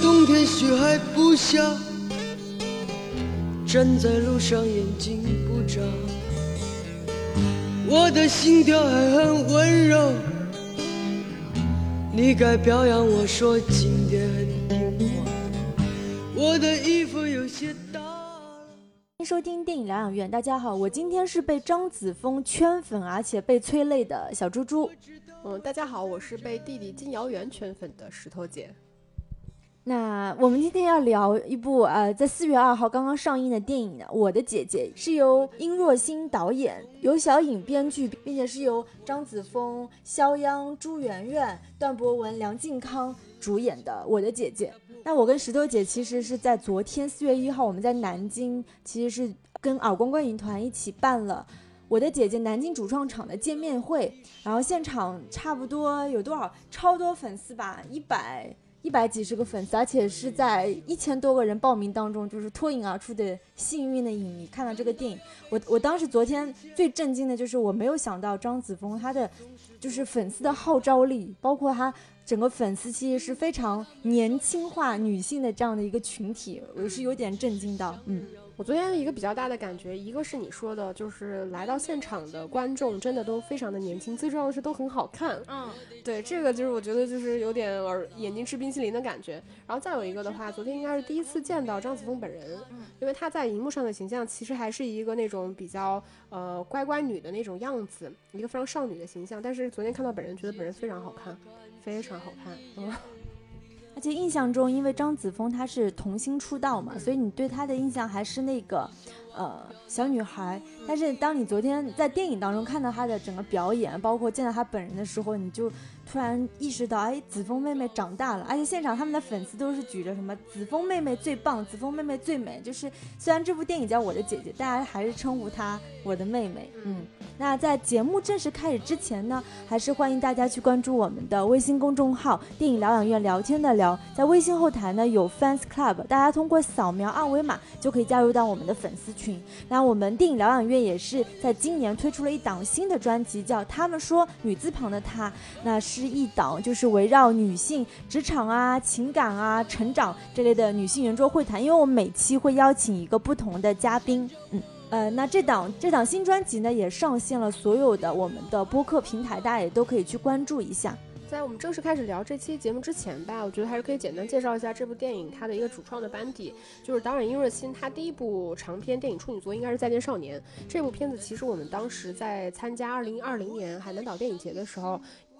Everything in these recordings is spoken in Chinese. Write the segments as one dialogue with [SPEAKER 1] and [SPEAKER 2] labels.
[SPEAKER 1] 冬天雪还不下，站在路上眼睛不眨，我的心跳还很温柔。你该表扬我说今天很听话，我的衣服有些大。
[SPEAKER 2] 欢迎收听电影疗养院，大家好，我今天是被张子枫圈粉而且被催泪的小猪猪。
[SPEAKER 3] 嗯，大家好，我是被弟弟金瑶媛圈粉的石头姐。
[SPEAKER 2] 那我们今天要聊一部呃，在四月二号刚刚上映的电影《我的姐姐》，是由殷若欣导演，由小颖编剧，并且是由张子枫、肖央、朱媛媛、段博文、梁靖康主演的《我的姐姐》。那我跟石头姐其实是在昨天四月一号，我们在南京，其实是跟耳光观影团一起办了《我的姐姐》南京主创场的见面会，然后现场差不多有多少超多粉丝吧，一百。一百几十个粉丝，而且是在一千多个人报名当中，就是脱颖而出的幸运的影迷看到这个电影。我我当时昨天最震惊的就是我没有想到张子枫他的就是粉丝的号召力，包括他整个粉丝其实是非常年轻化女性的这样的一个群体，我是有点震惊到，嗯。
[SPEAKER 3] 我昨天一个比较大的感觉，一个是你说的，就是来到现场的观众真的都非常的年轻，最重要的是都很好看。嗯，对，这个就是我觉得就是有点耳眼睛吃冰淇淋的感觉。然后再有一个的话，昨天应该是第一次见到张子枫本人，因为她在荧幕上的形象其实还是一个那种比较呃乖乖女的那种样子，一个非常少女的形象。但是昨天看到本人，觉得本人非常好看，非常好看。嗯。
[SPEAKER 2] 而且印象中，因为张子枫他是童星出道嘛，所以你对他的印象还是那个，呃，小女孩。但是当你昨天在电影当中看到她的整个表演，包括见到她本人的时候，你就。突然意识到，哎，子枫妹妹长大了，而且现场他们的粉丝都是举着什么“子枫妹妹最棒，子枫妹妹最美”。就是虽然这部电影叫《我的姐姐》，大家还是称呼她我的妹妹。嗯，那在节目正式开始之前呢，还是欢迎大家去关注我们的微信公众号“电影疗养院聊天的聊”。在微信后台呢有 fans club，大家通过扫描二维码就可以加入到我们的粉丝群。那我们电影疗养院也是在今年推出了一档新的专辑，叫《他们说女字旁的她》，那是。一档就是围绕女性职场啊、情感啊、成长这类的女性圆桌会谈，因为我们每期会邀请一个不同的嘉宾，嗯呃，那这档这档新专辑呢也上线了所有的我们的播客平台，大家也都可以去关注一下。
[SPEAKER 3] 在我们正式开始聊这期节目之前吧，我觉得还是可以简单介绍一下这部电影它的一个主创的班底，就是导演殷若欣，她第一部长篇电影处女作应该是《再见少年》这部片子，其实我们当时在参加二零二零年海南岛电影节的时候。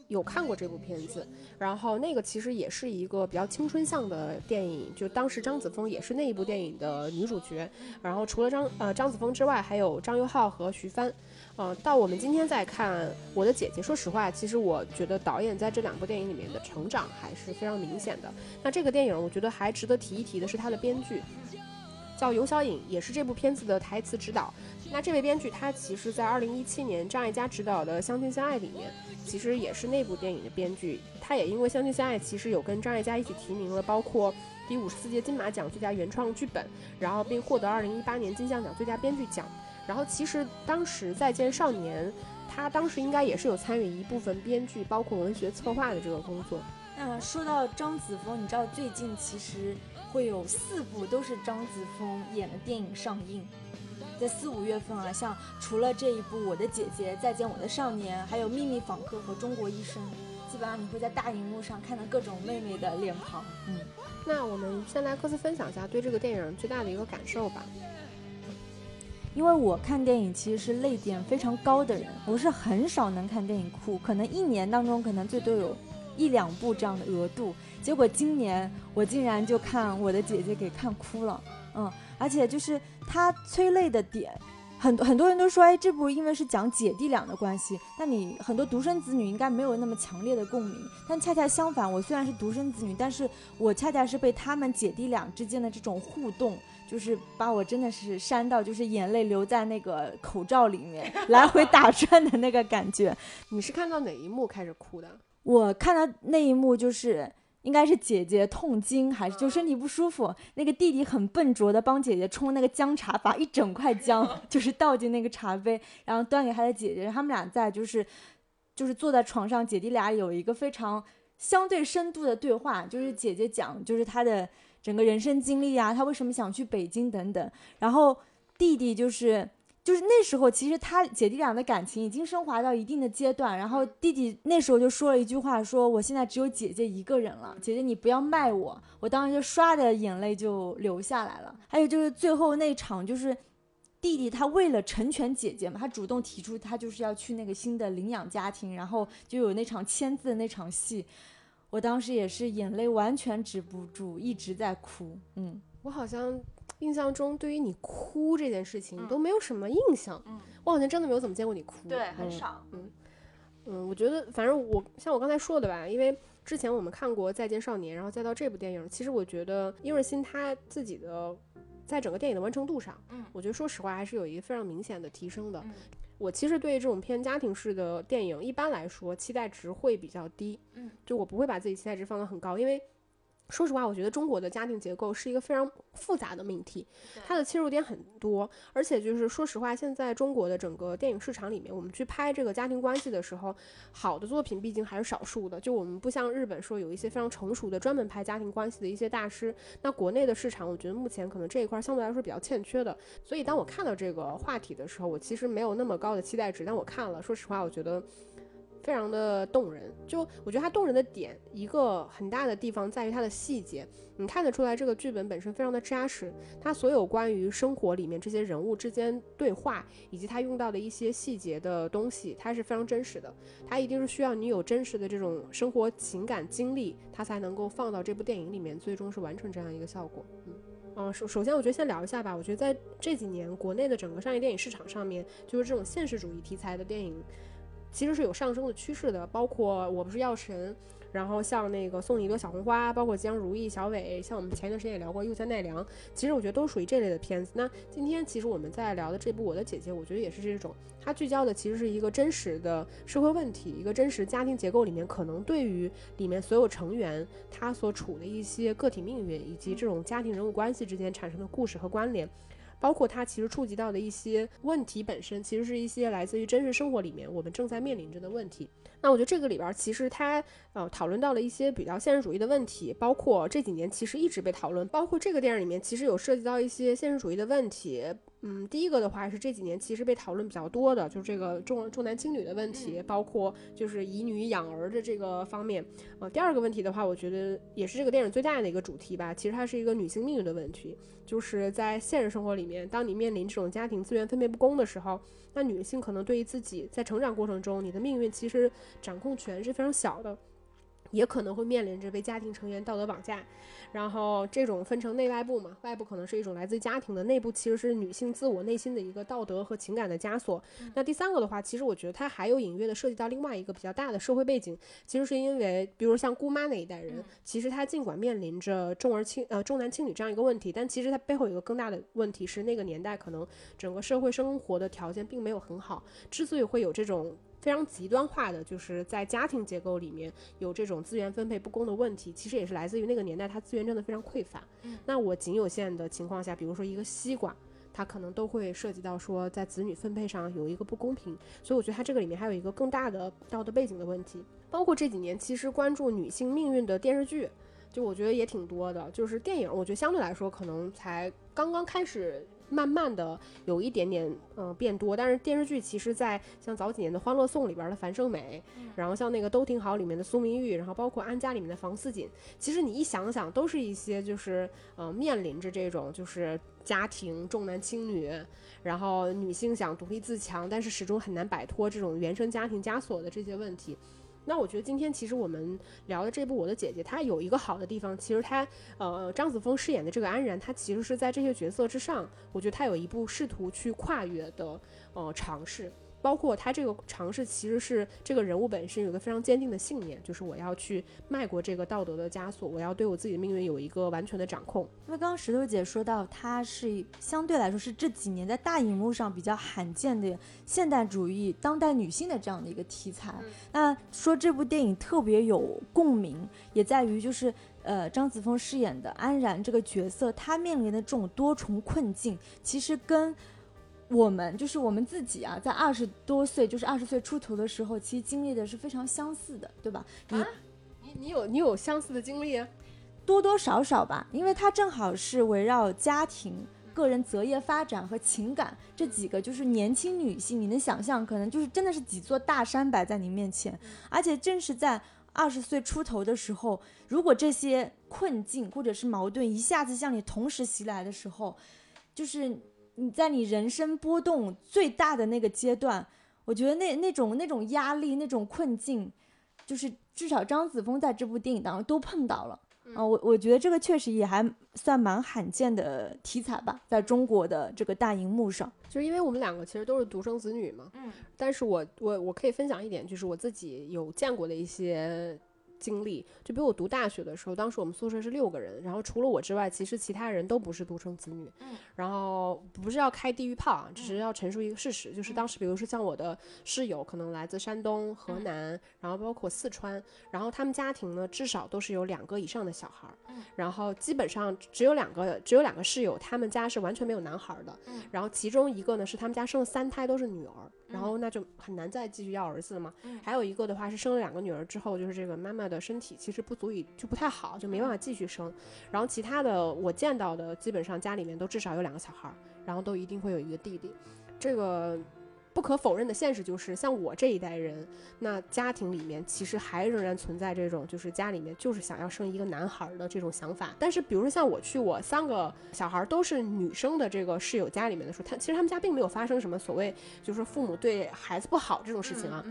[SPEAKER 3] 有看过这部片子，然后那个其实也是一个比较青春向的电影，就当时张子枫也是那一部电影的女主角，然后除了张呃张子枫之外，还有张佑浩和徐帆，呃，到我们今天再看我的姐姐，说实话，其实我觉得导演在这两部电影里面的成长还是非常明显的。那这个电影我觉得还值得提一提的是他的编剧。叫尤小颖，也是这部片子的台词指导。那这位编剧，他其实在二零一七年张艾嘉执导的《相亲相爱》里面，其实也是那部电影的编剧。他也因为《相亲相爱》，其实有跟张艾嘉一起提名了，包括第五十四届金马奖最佳原创剧本，然后并获得二零一八年金像奖最佳编剧奖。然后其实当时《再见少年》，他当时应该也是有参与一部分编剧，包括文学策划的这个工作。
[SPEAKER 2] 那说到张子枫，你知道最近其实。会有四部都是张子枫演的电影上映，在四五月份啊，像除了这一部《我的姐姐》《再见我的少年》，还有《秘密访客》和《中国医生》，基本上你会在大荧幕上看到各种妹妹的脸庞。
[SPEAKER 3] 嗯，那我们先来各自分享一下对这个电影最大的一个感受吧。
[SPEAKER 2] 因为我看电影其实是泪点非常高的人，我是很少能看电影哭，可能一年当中可能最多有一两部这样的额度。结果今年我竟然就看我的姐姐给看哭了，嗯，而且就是她催泪的点，很很多人都说，哎，这部因为是讲姐弟俩的关系，那你很多独生子女应该没有那么强烈的共鸣。但恰恰相反，我虽然是独生子女，但是我恰恰是被他们姐弟俩之间的这种互动，就是把我真的是扇到，就是眼泪流在那个口罩里面来回打转的那个感觉。
[SPEAKER 3] 你是看到哪一幕开始哭的？
[SPEAKER 2] 我看到那一幕就是。应该是姐姐痛经还是就身体不舒服？那个弟弟很笨拙的帮姐姐冲那个姜茶，把一整块姜 就是倒进那个茶杯，然后端给他的姐姐。他们俩在就是就是坐在床上，姐弟俩有一个非常相对深度的对话，就是姐姐讲，就是她的整个人生经历啊，他为什么想去北京等等，然后弟弟就是。就是那时候，其实他姐弟俩的感情已经升华到一定的阶段，然后弟弟那时候就说了一句话，说我现在只有姐姐一个人了，姐姐你不要卖我。我当时就唰的眼泪就流下来了。还有就是最后那场，就是弟弟他为了成全姐姐嘛，他主动提出他就是要去那个新的领养家庭，然后就有那场签字的那场戏，我当时也是眼泪完全止不住，一直在哭。嗯，
[SPEAKER 3] 我好像印象中对于你哭这件事情
[SPEAKER 2] 嗯
[SPEAKER 3] 都没有什么印象，
[SPEAKER 2] 嗯
[SPEAKER 3] 我好像真的没有怎么见过你哭。对，很
[SPEAKER 2] 少。
[SPEAKER 3] 嗯嗯，我觉得反正我像我刚才说的吧，因为之前我们看过《再见少年》，然后再到这部电影，其实我觉得因为新他自己的在整个电影的完成度上，
[SPEAKER 2] 嗯
[SPEAKER 3] 我觉得说实话还是有一个非常明显的提升的。
[SPEAKER 2] 嗯
[SPEAKER 3] 我其实对这种偏家庭式的电影，一般来说期待值会比较低，
[SPEAKER 2] 嗯，
[SPEAKER 3] 就我不会把自己期待值放得很高，因为。说实话，我觉得中国的家庭结构是一个非常复杂的命题，它的切入点很多，而且就是说实话，现在中国的整个电影市场里面，我们去拍这个家庭关系的时候，好的作品毕竟还是少数的。就我们不像日本说有一些非常成熟的专门拍家庭关系的一些大师，那国内的市场，我觉得目前可能这一块相对来说比较欠缺的。所以当我看到这个话题的时候，我其实没有那么高的期待值，但我看了，说实话，我觉得。非常的动人，就我觉得它动人的点，一个很大的地方在于它的细节，你看得出来这个剧本本身非常的扎实，它所有关于生活里面这些人物之间对话，以及它用到的一些细节的东西，它是非常真实的。它一定是需要你有真实的这种生活情感经历，它才能够放到这部电影里面，最终是完成这样一个效果。嗯。嗯，首首先，我觉得先聊一下吧。我觉得在这几年，国内的整个商业电影市场上面，就是这种现实主义题材的电影，其实是有上升的趋势的。包括《我不是药神》，然后像那个送你一朵小红花，包括吉祥如意、小伟，像我们前一段时间也聊过《又见奈良》，其实我觉得都属于这类的片子。那今天其实我们在聊的这部《我的姐姐》，我觉得也是这种，它聚焦的其实是一个真实的社会问题，一个真实家庭结构里面可能对于里面所有成员他所处的一些个体命运，以及这种家庭人物关系之间产生的故事和关联。包括它其实触及到的一些问题本身，其实是一些来自于真实生活里面我们正在面临着的问题。那我觉得这个里边儿其实它呃讨论到了一些比较现实主义的问题，包括这几年其实一直被讨论，包括这个电影里面其实有涉及到一些现实主义的问题。嗯，第一个的话是这几年其实被讨论比较多的，就是这个重重男轻女的问题，包括就是以女养儿的这个方面。呃，第二个问题的话，我觉得也是这个电影最大的一个主题吧。其实它是一个女性命运的问题，就是在现实生活里面，当你面临这种家庭资源分配不公的时候，那女性可能对于自己在成长过程中，你的命运其实掌控权是非常小的。也可能会面临着被家庭成员道德绑架，然后这种分成内外部嘛，外部可能是一种来自于家庭的，内部其实是女性自我内心的一个道德和情感的枷锁。那第三个的话，其实我觉得它还有隐约的涉及到另外一个比较大的社会背景，其实是因为，比如像姑妈那一代人，其实她尽管面临着重儿轻呃重男轻女这样一个问题，但其实它背后有一个更大的问题是，那个年代可能整个社会生活的条件并没有很好，之所以会有这种。非常极端化的，就是在家庭结构里面有这种资源分配不公的问题，其实也是来自于那个年代，它资源真的非常匮乏。那我仅有限的情况下，比如说一个西瓜，它可能都会涉及到说在子女分配上有一个不公平，所以我觉得它这个里面还有一个更大的道德背景的问题。包括这几年其实关注女性命运的电视剧，就我觉得也挺多的。就是电影，我觉得相对来说可能才刚刚开始。慢慢的有一点点嗯、呃、变多，但是电视剧其实，在像早几年的《欢乐颂》里边的樊胜美，然后像那个《都挺好》里面的苏明玉，然后包括《安家》里面的房似锦，其实你一想想，都是一些就是呃面临着这种就是家庭重男轻女，然后女性想独立自强，但是始终很难摆脱这种原生家庭枷锁的这些问题。那我觉得今天其实我们聊的这部《我的姐姐》，她有一个好的地方，其实她呃张子枫饰演的这个安然，她其实是在这些角色之上，我觉得她有一部试图去跨越的呃尝试。包括他这个尝试，其实是这个人物本身有一个非常坚定的信念，就是我要去迈过这个道德的枷锁，我要对我自己的命运有一个完全的掌控。
[SPEAKER 2] 因为刚刚石头姐说到，她是相对来说是这几年在大荧幕上比较罕见的现代主义当代女性的这样的一个题材。
[SPEAKER 3] 嗯、
[SPEAKER 2] 那说这部电影特别有共鸣，也在于就是呃张子枫饰演的安然这个角色，她面临的这种多重困境，其实跟。我们就是我们自己啊，在二十多岁，就是二十岁出头的时候，其实经历的是非常相似的，对吧？你、
[SPEAKER 3] 啊、你你有你有相似的经历？
[SPEAKER 2] 多多少少吧，因为它正好是围绕家庭、个人择业发展和情感这几个，就是年轻女性，你能想象，可能就是真的是几座大山摆在你面前，而且正是在二十岁出头的时候，如果这些困境或者是矛盾一下子向你同时袭来的时候，就是你在你人生波动最大的那个阶段，我觉得那那种那种压力、那种困境，就是至少张子枫在这部电影当中都碰到了。啊，我我觉得这个确实也还算蛮罕见的题材吧，在中国的这个大荧幕上，
[SPEAKER 3] 就是因为我们两个其实都是独生子女嘛，嗯，但是我我我可以分享一点，就是我自己有见过的一些。经历就比如我读大学的时候，当时我们宿舍是六个人，然后除了我之外，其实其他人都不是独生子女。嗯，然后不是要开地狱炮啊，只是要陈述一个事实，就是当时比如说像我的室友，可能来自山东、河南，然后包括四川，然后他们家庭呢至少都是有两个以上的小孩儿。嗯，然后基本上只有两个，只有两个室友，他们家是完全没有男孩的。嗯，然后其中一个呢是他们家生了三胎都是女儿，然后那就很难再继续要儿子了嘛。嗯，还有一个的话是生了两个女儿之后，就是这个妈妈。的身体其实不足以，就不太好，就没办法继续生。然后其他的我见到的，基本上家里面都至少有两个小孩，然后都一定会有一个弟弟。这个不可否认的现实就是，像我这一代人，那家庭里面其实还仍然存在这种，就是家里面就是想要生一个男孩的这种想法。但是，比如说像我去我三个小孩都是女生的这个室友家里面的时候，他其实他们家并没有发生什么所谓就是父母对孩子不好这种事情啊。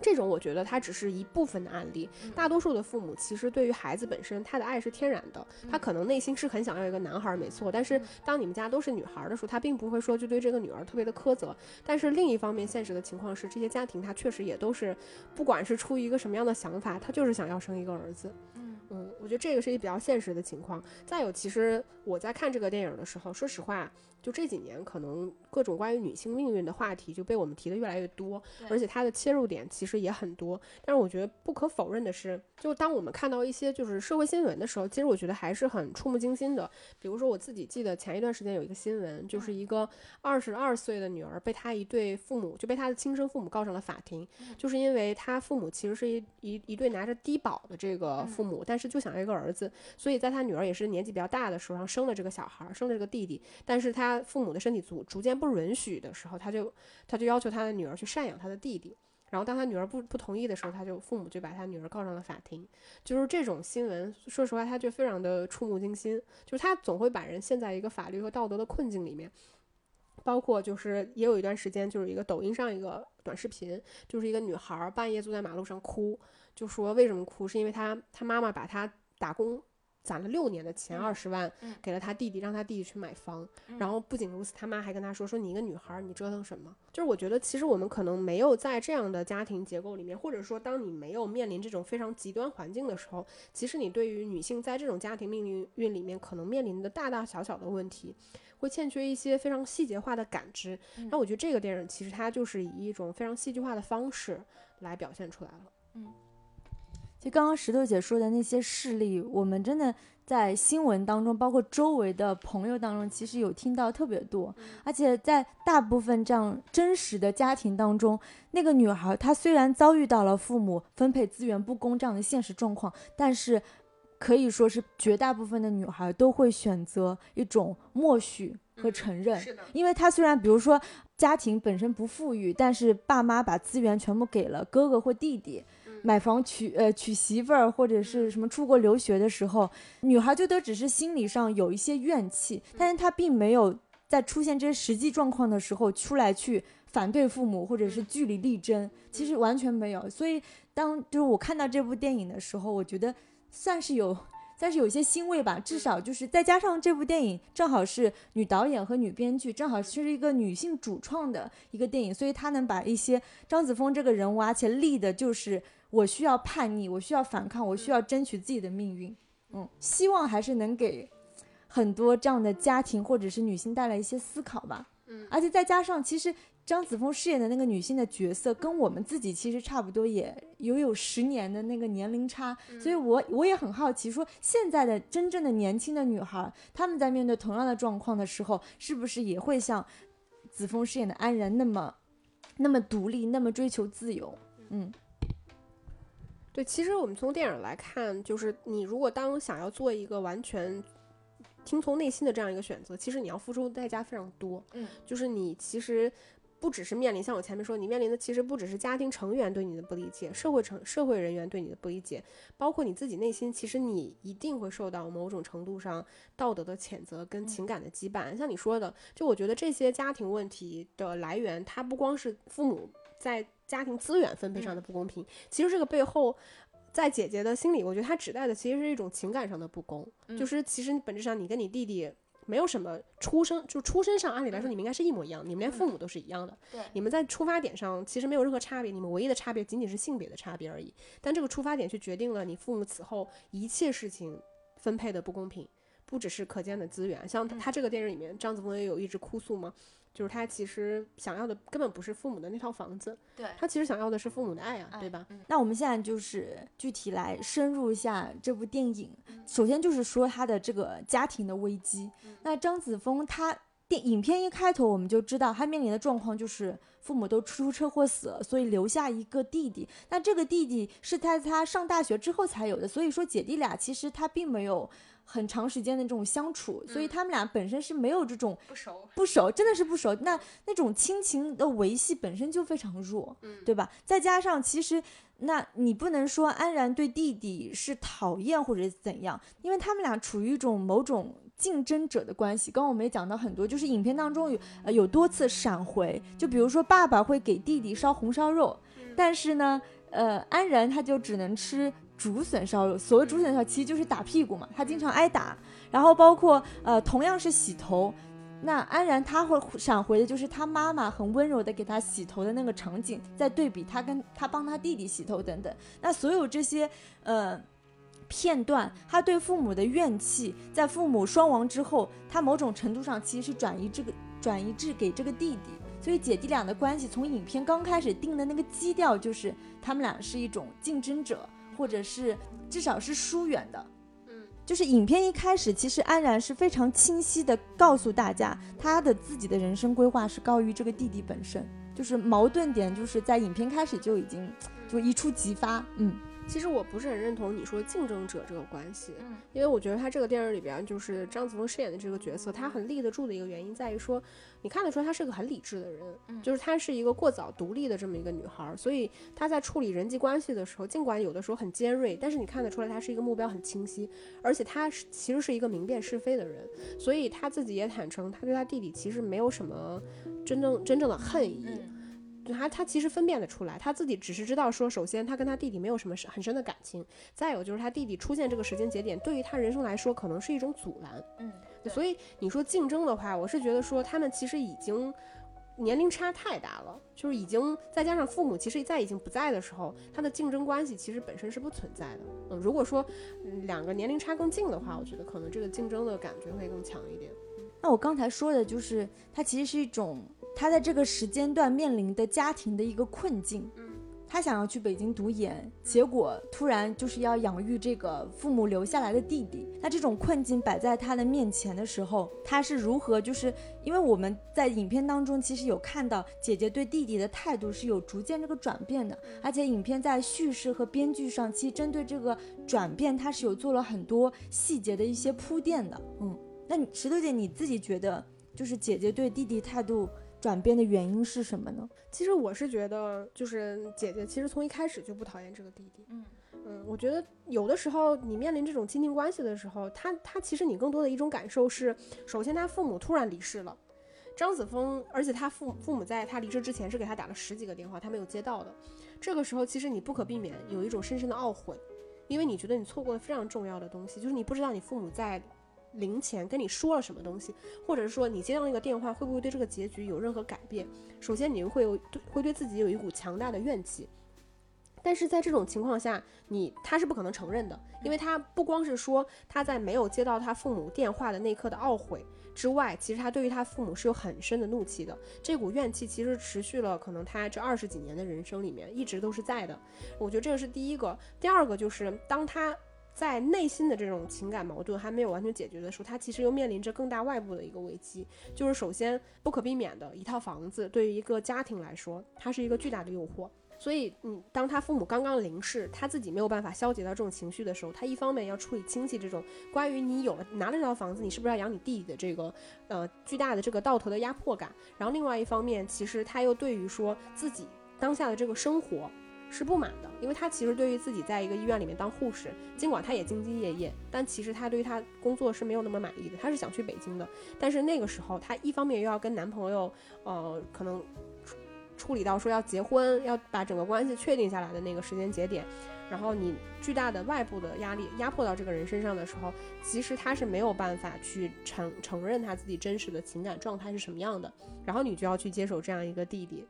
[SPEAKER 3] 这种我觉得它只是一部分的案例，大多数的父母其实对于孩子本身他的爱是天然的，他可能内心是很想要一个男孩，没错。但是当你们家都是女孩的时候，他并不会说就对这个女儿特别的苛责。但是另一方面，现实的情况是，这些家庭他确实也都是，不管是出于一个什么样的想法，他就是想要生一个儿子。嗯嗯，我觉得这个是一个比较现实的情况。再有，其实我在看这个电影的时候，说实话。就这几年，可能各种关于女性命运的话题就被我们提的越来越多，而且它的切入点其实也很多。但是我觉得不可否认的是，就当我们看到一些就是社会新闻的时候，其实我觉得还是很触目惊心的。比如说我自己记得前一段时间有一个新闻，就是一个二十二岁的女儿被她一对父母就被她的亲生父母告上了法庭，就是因为她父母其实是一一一对拿着低保的这个父母，但是就想要一个儿子，所以在她女儿也是年纪比较大的时候，生了这个小孩，生了这个弟弟，但是她。父母的身体逐逐渐不允许的时候，他就他就要求他的女儿去赡养他的弟弟。然后当他女儿不不同意的时候，他就父母就把他女儿告上了法庭。就是这种新闻，说实话，他就非常的触目惊心。就是他总会把人陷在一个法律和道德的困境里面。包括就是也有一段时间，就是一个抖音上一个短视频，就是一个女孩半夜坐在马路上哭，就说为什么哭，是因为她她妈妈把她打工。攒了六年的钱，二十万，给了他弟弟，让他弟弟去买房。然后不仅如此，他妈还跟他说：“说你一个女孩，你折腾什么？”就是我觉得，其实我们可能没有在这样的家庭结构里面，或者说，当你没有面临这种非常极端环境的时候，其实你对于女性在这种家庭命运运里面可能面临的大大小小的问题，会欠缺一些非常细节化的感知。那我觉得这个电影其实它就是以一种非常戏剧化的方式来表现出来了。嗯。
[SPEAKER 2] 就刚刚石头姐说的那些事例，我们真的在新闻当中，包括周围的朋友当中，其实有听到特别多。而且在大部分这样真实的家庭当中，那个女孩她虽然遭遇到了父母分配资源不公这样的现实状况，但是可以说是绝大部分的女孩都会选择一种默许和承认。
[SPEAKER 3] 是的，
[SPEAKER 2] 因为她虽然比如说家庭本身不富裕，但是爸妈把资源全部给了哥哥或弟弟。买房娶呃娶媳妇儿或者是什么出国留学的时候，女孩就都只是心理上有一些怨气，但是她并没有在出现这些实际状况的时候出来去反对父母或者是据理力争，其实完全没有。所以当就是我看到这部电影的时候，我觉得算是有。但是有些欣慰吧，至少就是再加上这部电影正好是女导演和女编剧，正好是一个女性主创的一个电影，所以她能把一些张子枫这个人物，而且立的就是我需要叛逆，我需要反抗，我需要争取自己的命运。嗯，希望还是能给很多这样的家庭或者是女性带来一些思考吧。嗯，而且再加上其实。张子枫饰演的那个女性的角色，跟我们自己其实差不多，也有有十年的那个年龄差，所以我我也很好奇，说现在的真正的年轻的女孩，她们在面对同样的状况的时候，是不是也会像子枫饰演的安然那么那么独立，那么追求自由？嗯。
[SPEAKER 3] 对，其实我们从电影来看，就是你如果当想要做一个完全听从内心的这样一个选择，其实你要付出的代价非常多。
[SPEAKER 2] 嗯，
[SPEAKER 3] 就是你其实不只是面临像我前面说，你面临的其实不只是家庭成员对你的不理解，社会成社会人员对你的不理解，包括你自己内心，其实你一定会受到某种程度上道德的谴责跟情感的羁绊。像你说的，就我觉得这些家庭问题的来源，它不光是父母在家庭资源分配上的不公平，其实这个背后。在姐姐的心里，我觉得她指代的其实是一种情感上的不公，就是其实本质上你跟你弟弟没有什么出生，就出身上按理来说你们应该是一模一样，你们连父母都是一样的，
[SPEAKER 2] 对，
[SPEAKER 3] 你们在出发点上其实没有任何差别，你们唯一的差别仅仅是性别的差别而已，但这个出发点却决定了你父母此后一切事情分配的不公平，不只是可见的资源，像他这个电影里面张子枫也有一直哭诉嘛？就是他其实想要的根本不是父母的那套房子，
[SPEAKER 2] 对
[SPEAKER 3] 他其实想要的是父母的爱啊，对吧？
[SPEAKER 2] 那我们现在就是具体来深入一下这部电影。首先就是说他的这个家庭的危机。那张子枫他电影片一开头我们就知道他面临的状况就是父母都出车祸死了，所以留下一个弟弟。那这个弟弟是在他上大学之后才有的，所以说姐弟俩其实他并没有。很长时间的这种相处，所以他们俩本身是没有这种
[SPEAKER 3] 不熟，
[SPEAKER 2] 不熟，真的是不熟。那那种亲情的维系本身就非常弱，
[SPEAKER 3] 嗯，
[SPEAKER 2] 对吧？再加上其实，那你不能说安然对弟弟是讨厌或者怎样，因为他们俩处于一种某种竞争者的关系。刚刚我们也讲到很多，就是影片当中有呃有多次闪回，就比如说爸爸会给弟弟烧红烧肉，但是呢，呃，安然他就只能吃。竹笋烧肉，所谓竹笋烧其实就是打屁股嘛，他经常挨打。然后包括呃，同样是洗头，那安然他会闪回的就是他妈妈很温柔的给他洗头的那个场景，在对比他跟他帮他弟弟洗头等等。那所有这些呃片段，他对父母的怨气，在父母双亡之后，他某种程度上其实是转移这个转移至给这个弟弟。所以姐弟俩的关系从影片刚开始定的那个基调就是他们俩是一种竞争者。或者是至少是疏远的，
[SPEAKER 3] 嗯，
[SPEAKER 2] 就是影片一开始，其实安然是非常清晰的告诉大家，他的自己的人生规划是高于这个弟弟本身，就是矛盾点就是在影片开始就已经就一触即发，嗯。
[SPEAKER 3] 其实我不是很认同你说竞争者这个关系，
[SPEAKER 2] 嗯，
[SPEAKER 3] 因为我觉得他这个电影里边就是张子枫饰演的这个角色，他很立得住的一个原因在于说，你看得出来他是个很理智的人，
[SPEAKER 2] 嗯，
[SPEAKER 3] 就是他是一个过早独立的这么一个女孩，所以他在处理人际关系的时候，尽管有的时候很尖锐，但是你看得出来他是一个目标很清晰，而且他是其实是一个明辨是非的人，所以他自己也坦诚，他对他弟弟其实没有什么真正真正的恨意。他他其实分辨得出来，他自己只是知道说，首先他跟他弟弟没有什么深很深的感情，再有就是他弟弟出现这个时间节点，对于他人生来说可能是一种阻拦。
[SPEAKER 2] 嗯，
[SPEAKER 3] 所以你说竞争的话，我是觉得说他们其实已经年龄差太大了，就是已经再加上父母其实在已经不在的时候，他的竞争关系其实本身是不存在的。嗯，如果说两个年龄差更近的话，我觉得可能这个竞争的感觉会更强一点。
[SPEAKER 2] 那我刚才说的就是，它其实是一种。他在这个时间段面临的家庭的一个困境，
[SPEAKER 3] 嗯，
[SPEAKER 2] 他想要去北京读研，结果突然就是要养育这个父母留下来的弟弟。那这种困境摆在他的面前的时候，他是如何？就是因为我们在影片当中其实有看到姐姐对弟弟的态度是有逐渐这个转变的，而且影片在叙事和编剧上，其实针对这个转变，它是有做了很多细节的一些铺垫的。嗯，那石头姐你自己觉得，就是姐姐对弟弟态度？转变的原因是什么呢？
[SPEAKER 3] 其实我是觉得，就是姐姐其实从一开始就不讨厌这个弟弟。
[SPEAKER 2] 嗯
[SPEAKER 3] 嗯，我觉得有的时候你面临这种亲情关系的时候，他他其实你更多的一种感受是，首先他父母突然离世了，张子枫，而且他父父母在他离世之前是给他打了十几个电话，他没有接到的。这个时候其实你不可避免有一种深深的懊悔，因为你觉得你错过了非常重要的东西，就是你不知道你父母在。零钱跟你说了什么东西，或者是说你接到那个电话会不会对这个结局有任何改变？首先你会有对会对自己有一股强大的怨气，但是在这种情况下，你他是不可能承认的，因为他不光是说他在没有接到他父母电话的那刻的懊悔之外，其实他对于他父母是有很深的怒气的。这股怨气其实持续了可能他这二十几年的人生里面一直都是在的。我觉得这个是第一个，第二个就是当他。在内心的这种情感矛盾还没有完全解决的时候，他其实又面临着更大外部的一个危机，就是首先不可避免的一套房子，对于一个家庭来说，它是一个巨大的诱惑。所以，嗯，当他父母刚刚离世，他自己没有办法消解到这种情绪的时候，他一方面要处理亲戚这种关于你有了拿了这套房子，你是不是要养你弟弟的这个呃巨大的这个道德的压迫感，然后另外一方面，其实他又对于说自己当下的这个生活是不满的，因为他其实对于自己在一个医院里面当护士，尽管他也兢兢业业，但其实他对于他工作是没有那么满意的，他是想去北京的，但是那个时候他一方面又要跟男朋友呃可能。处处理到说要结婚，要把整个关系确定下来的那个时间节点，然后你巨大的外部的压力压迫到这个人身上的时候，其实他是没有办法去承承认他自己真实的情感状态是什么样的，然后你就要去接手这样一个弟弟。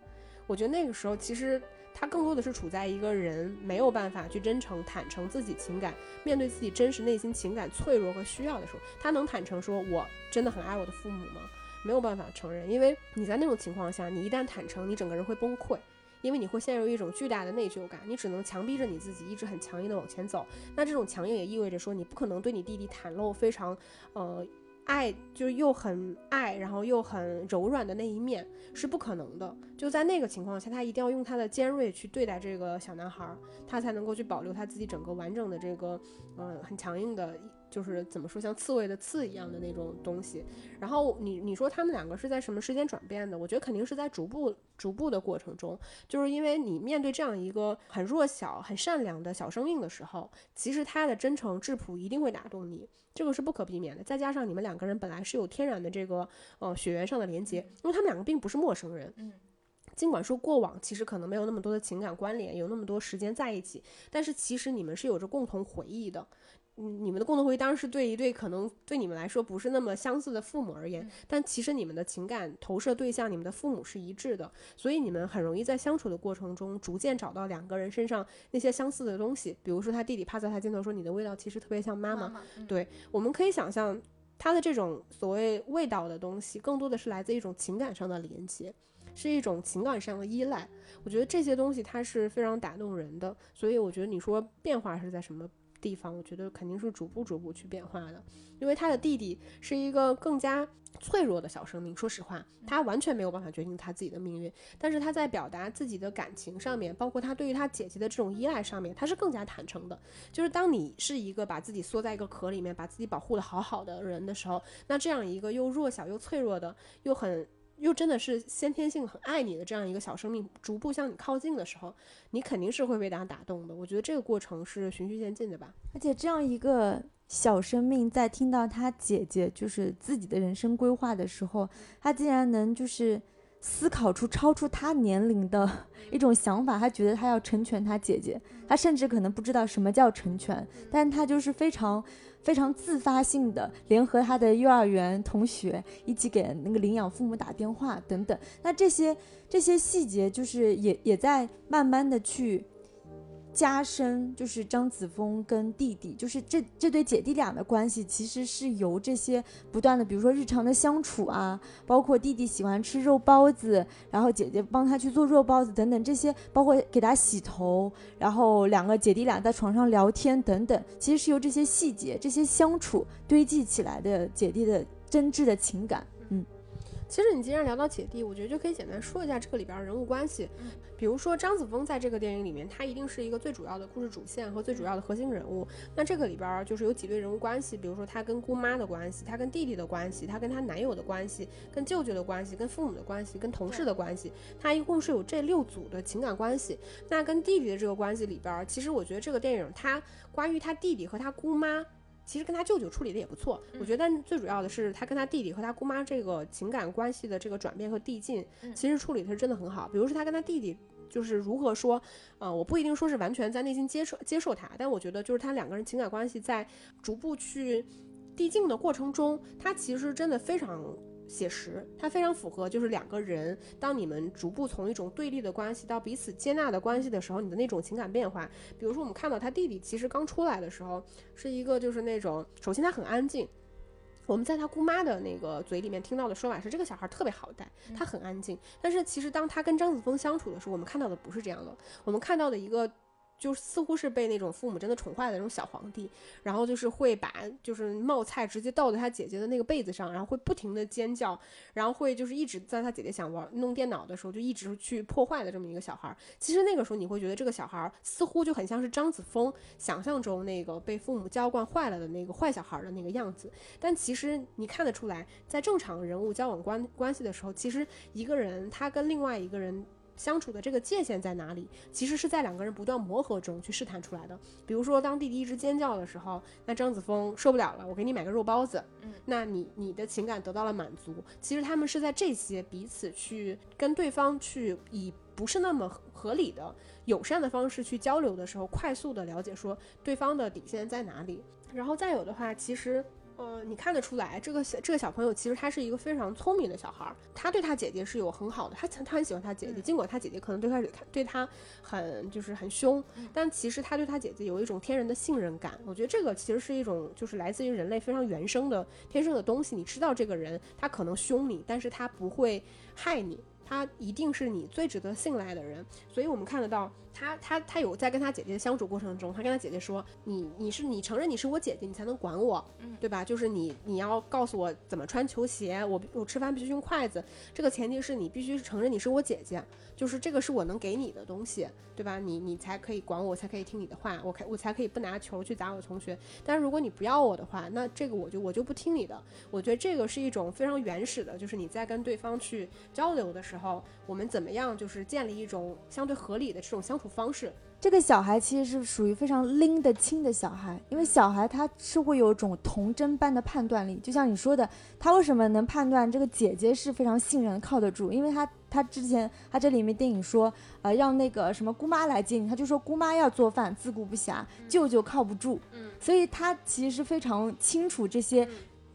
[SPEAKER 3] 我觉得那个时候其实他更多的是处在一个人没有办法去真诚坦诚自己情感，面对自己真实内心情感脆弱和需要的时候，他能坦诚说我真的很爱我的父母吗？没有办法承认，因为你在那种情况下，你一旦坦诚，你整个人会崩溃，因为你会陷入一种巨大的内疚感，你只能强逼着你自己一直很强硬的往前走。那这种强硬也意味着说，你不可能对你弟弟袒露非常，呃。爱就是又很爱，然后又很柔软的那一面是不可能的。就在那个情况下，他一定要用他的尖锐去对待这个小男孩，他才能够去保留他自己整个完整的这个，嗯，很强硬的，就是怎么说像刺猬的刺一样的那种东西。然后你你说他们两个是在什么时间转变的？我觉得肯定是在逐步逐步的过程中，就是因为你面对这样一个很弱小、很善良的小生命的时候，其实他的真诚质朴一定会打动你。这个是不可避免的，再加上你们两个人本来是有天然的这个呃血缘上的连接，因为他们两个并不是陌生人，
[SPEAKER 2] 嗯，
[SPEAKER 3] 尽管说过往其实可能没有那么多的情感关联，有那么多时间在一起，但是其实你们是有着共同回忆的。嗯，你们的共同回忆当然是对一对可能对你们来说不是那么相似的父母而言，但其实你们的情感投射对象，你们的父母是一致的，所以你们很容易在相处的过程中逐渐找到两个人身上那些相似的东西。比如说他弟弟趴在他肩头说：“你的味道其实特别像妈
[SPEAKER 2] 妈。”
[SPEAKER 3] 对，我们可以想象他的这种所谓味道的东西，更多的是来自一种情感上的连接，是一种情感上的依赖。我觉得这些东西它是非常打动人的，所以我觉得你说变化是在什么？地方，我觉得肯定是逐步逐步去变化的，因为他的弟弟是一个更加脆弱的小生命。说实话，他完全没有办法决定他自己的命运，但是他在表达自己的感情上面，包括他对于他姐姐的这种依赖上面，他是更加坦诚的。就是当你是一个把自己缩在一个壳里面，把自己保护的好好的人的时候，那这样一个又弱小又脆弱的，又很。又真的是先天性很爱你的这样一个小生命，逐步向你靠近的时候，你肯定是会被他打动的。我觉得这个过程是循序渐进的吧。
[SPEAKER 2] 而且这样一个小生命，在听到他姐姐就是自己的人生规划的时候，他竟然能就是思考出超出他年龄的一种想法。他觉得他要成全他姐姐，他甚至可能不知道什么叫成全，但他就是非常。非常自发性的联合他的幼儿园同学一起给那个领养父母打电话等等，那这些这些细节就是也也在慢慢的去。加深就是张子枫跟弟弟，就是这这对姐弟俩的关系，其实是由这些不断的，比如说日常的相处啊，包括弟弟喜欢吃肉包子，然后姐姐帮他去做肉包子等等，这些包括给他洗头，然后两个姐弟俩在床上聊天等等，其实是由这些细节、这些相处堆积起来的姐弟的真挚的情感。
[SPEAKER 3] 其实你既然聊到姐弟，我觉得就可以简单说一下这个里边人物关系。比如说张子枫在这个电影里面，他一定是一个最主要的故事主线和最主要的核心人物。那这个里边就是有几对人物关系，比如说他跟姑妈的关系，他跟弟弟的关系，他跟她男友的关系，跟舅舅的关系，跟父母的关系，跟同事的关系，他一共是有这六组的情感关系。那跟弟弟的这个关系里边，其实我觉得这个电影它关于他弟弟和他姑妈。其实跟他舅舅处理的也不错，我觉得最主要的是他跟他弟弟和他姑妈这个情感关系的这个转变和递进，其实处理的是真的很好。比如说他跟他弟弟就是如何说，呃，我不一定说是完全在内心接受接受他，但我觉得就是他两个人情感关系在逐步去递进的过程中，他其实真的非常。写实，它非常符合，就是两个人，当你们逐步从一种对立的关系到彼此接纳的关系的时候，你的那种情感变化。比如说，我们看到他弟弟其实刚出来的时候，是一个就是那种，首先他很安静。我们在他姑妈的那个嘴里面听到的说法是，这个小孩特别好带，他很安静。但是其实当他跟张子枫相处的时候，我们看到的不是这样的，我们看到的一个。就似乎是被那种父母真的宠坏的那种小皇帝，然后就是会把就是冒菜直接倒在他姐姐的那个被子上，然后会不停的尖叫，然后会就是一直在他姐姐想玩弄电脑的时候就一直去破坏的这么一个小孩。其实那个时候你会觉得这个小孩似乎就很像是张子枫想象中那个被父母娇惯坏了的那个坏小孩的那个样子，但其实你看得出来，在正常人物交往关关系的时候，其实一个人他跟另外一个人。相处的这个界限在哪里？其实是在两个人不断磨合中去试探出来的。比如说，当弟弟一直尖叫的时候，那张子枫受不了了，我给你买个肉包子。
[SPEAKER 2] 嗯，
[SPEAKER 3] 那你你的情感得到了满足。其实他们是在这些彼此去跟对方去以不是那么合理的友善的方式去交流的时候，快速的了解说对方的底线在哪里。然后再有的话，其实。呃，你看得出来，这个小这个小朋友其实他是一个非常聪明的小孩儿，他对他姐姐是有很好的，他他很喜欢他姐姐，尽管他姐姐可能最开始对他很就是很凶，但其实他对他姐姐有一种天然的信任感。我觉得这个其实是一种就是来自于人类非常原生的天生的东西。你知道这个人他可能凶你，但是他不会害你。他一定是你最值得信赖的人，所以我们看得到他，他，他有在跟他姐姐相处过程中，他跟他姐姐说：“你，你是你承认你是我姐姐，你才能管我，对吧？就是你，你要告诉我怎么穿球鞋，我我吃饭必须用筷子，这个前提是你必须是承认你是我姐姐，就是这个是我能给你的东西，对吧？你你才可以管我，我才可以听你的话，我可我才可以不拿球去砸我同学。但是如果你不要我的话，那这个我就我就不听你的。我觉得这个是一种非常原始的，就是你在跟对方去交流的时候。后我们怎么样，就是建立一种相对合理的这种相处方式？
[SPEAKER 2] 这个小孩其实是属于非常拎得清的小孩，因为小孩他是会有一种童真般的判断力。就像你说的，他为什么能判断这个姐姐是非常信任、靠得住？因为他他之前他这里面电影说，呃，让那个什么姑妈来接你，他就说姑妈要做饭，自顾不暇，舅舅靠不住。嗯，所以他其实是非常清楚这些。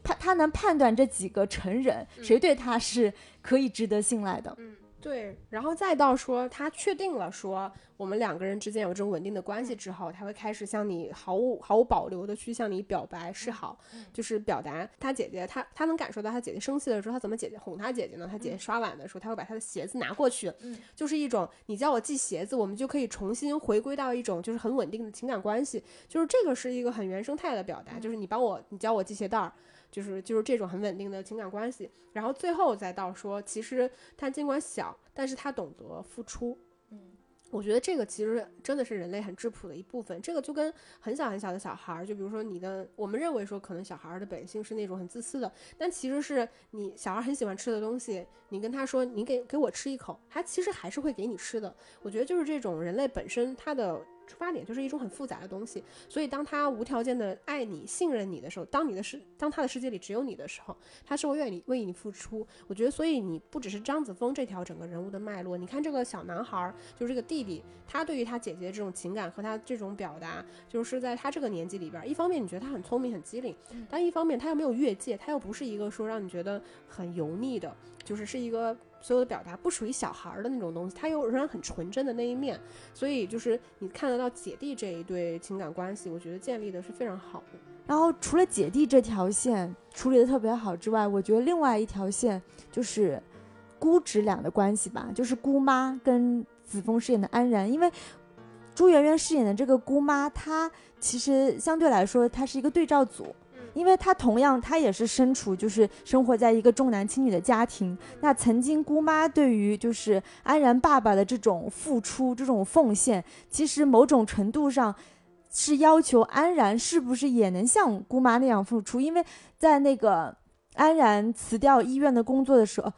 [SPEAKER 2] 他他能判断这几个成人谁对他是可以值得信赖的。
[SPEAKER 3] 嗯，对。然后再到说他确定了说我们两个人之间有这种稳定的关系之后，他会开始向你毫无毫无保留的去向你表白示好，就是表达他姐姐他他能感受到他姐姐生气的时候他怎么姐姐哄他姐姐呢？他姐姐刷碗的时候他会把他的鞋子拿过去，
[SPEAKER 2] 嗯，
[SPEAKER 3] 就是一种你叫我系鞋子，我们就可以重新回归到一种就是很稳定的情感关系，就是这个是一个很原生态的表达，就是你帮我你教我系鞋带儿。就是就是这种很稳定的情感关系，然后最后再到说，其实他尽管小，但是他懂得付出。
[SPEAKER 2] 嗯，
[SPEAKER 3] 我觉得这个其实真的是人类很质朴的一部分。这个就跟很小很小的小孩儿，就比如说你的，我们认为说可能小孩儿的本性是那种很自私的，但其实是你小孩很喜欢吃的东西，你跟他说你给给我吃一口，他其实还是会给你吃的。我觉得就是这种人类本身他的。出发点就是一种很复杂的东西，所以当他无条件的爱你、信任你的时候，当你的世，当他的世界里只有你的时候，他是会愿意为你付出。我觉得，所以你不只是张子枫这条整个人物的脉络，你看这个小男孩，就是这个弟弟，他对于他姐姐这种情感和他这种表达，就是在他这个年纪里边，一方面你觉得他很聪明、很机灵，但一方面他又没有越界，他又不是一个说让你觉得很油腻的，就是是一个。所有的表达不属于小孩的那种东西，他又仍然很纯真的那一面，所以就是你看得到姐弟这一对情感关系，我觉得建立的是非常好的。
[SPEAKER 2] 然后除了姐弟这条线处理的特别好之外，我觉得另外一条线就是姑侄俩的关系吧，就是姑妈跟子枫饰演的安然，因为朱媛媛饰演的这个姑妈，她其实相对来说她是一个对照组。因为她同样，她也是身处就是生活在一个重男轻女的家庭。那曾经姑妈对于就是安然爸爸的这种付出、这种奉献，其实某种程度上是要求安然是不是也能像姑妈那样付出？因为在那个安然辞掉医院的工作的时候，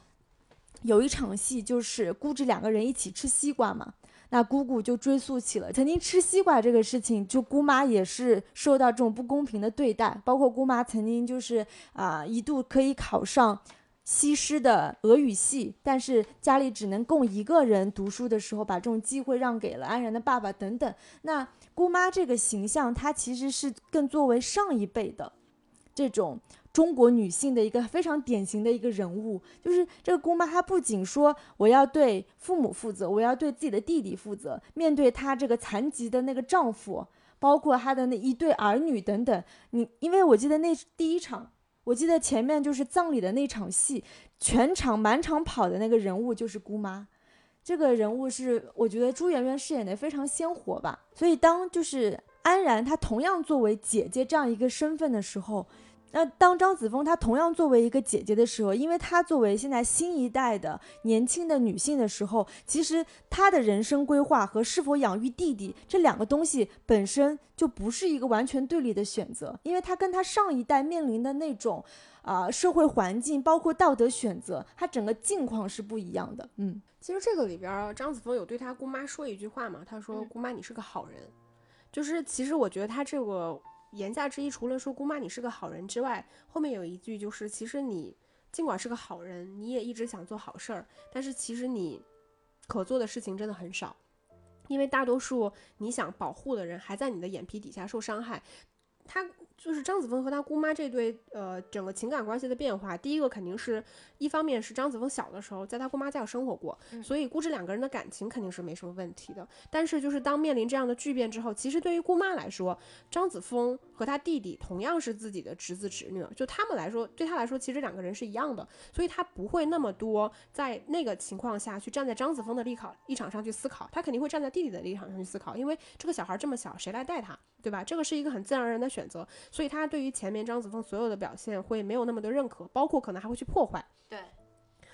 [SPEAKER 2] 有一场戏就是姑侄两个人一起吃西瓜嘛。那姑姑就追溯起了曾经吃西瓜这个事情，就姑妈也是受到这种不公平的对待，包括姑妈曾经就是啊一度可以考上西师的俄语系，但是家里只能供一个人读书的时候，把这种机会让给了安然的爸爸等等。那姑妈这个形象，她其实是更作为上一辈的这种。中国女性的一个非常典型的一个人物，就是这个姑妈。她不仅说我要对父母负责，我要对自己的弟弟负责，面对她这个残疾的那个丈夫，包括她的那一对儿女等等。你因为我记得那第一场，我记得前面就是葬礼的那场戏，全场满场跑的那个人物就是姑妈。这个人物是我觉得朱媛媛饰演的非常鲜活吧。所以当就是安然她同样作为姐姐这样一个身份的时候。那当张子枫她同样作为一个姐姐的时候，因为她作为现在新一代的年轻的女性的时候，其实她的人生规划和是否养育弟弟这两个东西本身就不是一个完全对立的选择，因为她跟她上一代面临的那种啊社会环境，包括道德选择，她整个境况是不一样的。嗯，
[SPEAKER 3] 其实这个里边张子枫有对她姑妈说一句话嘛，她说：“姑妈，你是个好人。”就是其实我觉得她这个。言下之意，除了说姑妈你是个好人之外，后面有一句就是，其实你尽管是个好人，你也一直想做好事儿，但是其实你可做的事情真的很少，因为大多数你想保护的人还在你的眼皮底下受伤害。他。就是张子枫和他姑妈这对，呃，整个情感关系的变化。第一个肯定是一方面是张子枫小的时候在他姑妈家有生活过，所以估计两个人的感情肯定是没什么问题的。但是就是当面临这样的巨变之后，其实对于姑妈来说，张子枫和他弟弟同样是自己的侄子侄女，就他们来说，对他来说，其实两个人是一样的，所以他不会那么多在那个情况下去站在张子枫的立考立场上去思考，他肯定会站在弟弟的立场上去思考，因为这个小孩这么小，谁来带他，对吧？这个是一个很自然而然的选择。所以他对于前面张子枫所有的表现会没有那么的认可，包括可能还会去破坏。
[SPEAKER 2] 对，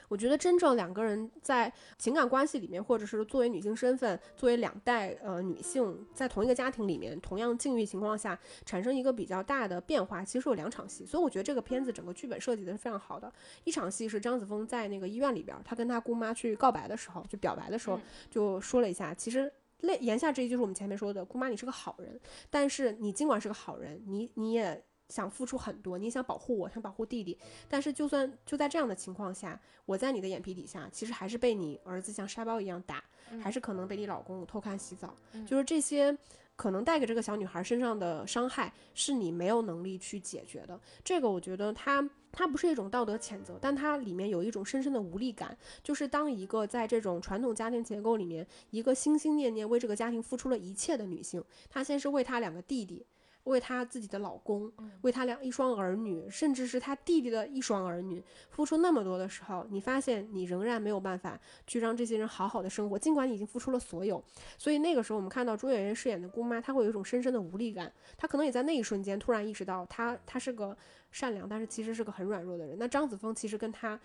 [SPEAKER 3] 我觉得真正两个人在情感关系里面，或者是作为女性身份，作为两代呃女性在同一个家庭里面，同样境遇情况下产生一个比较大的变化，其实有两场戏。所以我觉得这个片子整个剧本设计的是非常好的。一场戏是张子枫在那个医院里边，他跟他姑妈去告白的时候，就表白的时候就说了一下，其实。类言下之意就是我们前面说的，姑妈你是个好人，但是你尽管是个好人，你你也想付出很多，你想保护我，想保护弟弟，但是就算就在这样的情况下，我在你的眼皮底下，其实还是被你儿子像沙包一样打，还是可能被你老公偷看洗澡，就是这些。可能带给这个小女孩身上的伤害是你没有能力去解决的。这个我觉得它它不是一种道德谴责，但它里面有一种深深的无力感。就是当一个在这种传统家庭结构里面，一个心心念念为这个家庭付出了一切的女性，她先是为她两个弟弟。为她自己的老公，为她两一双儿女，甚至是她弟弟的一双儿女付出那么多的时候，你发现你仍然没有办法去让这些人好好的生活，尽管你已经付出了所有。所以那个时候，我们看到朱媛媛饰演的姑妈，她会有一种深深的无力感。她可能也在那一瞬间突然意识到，她她是个善良，但是其实是个很软弱的人。那张子枫其实跟她。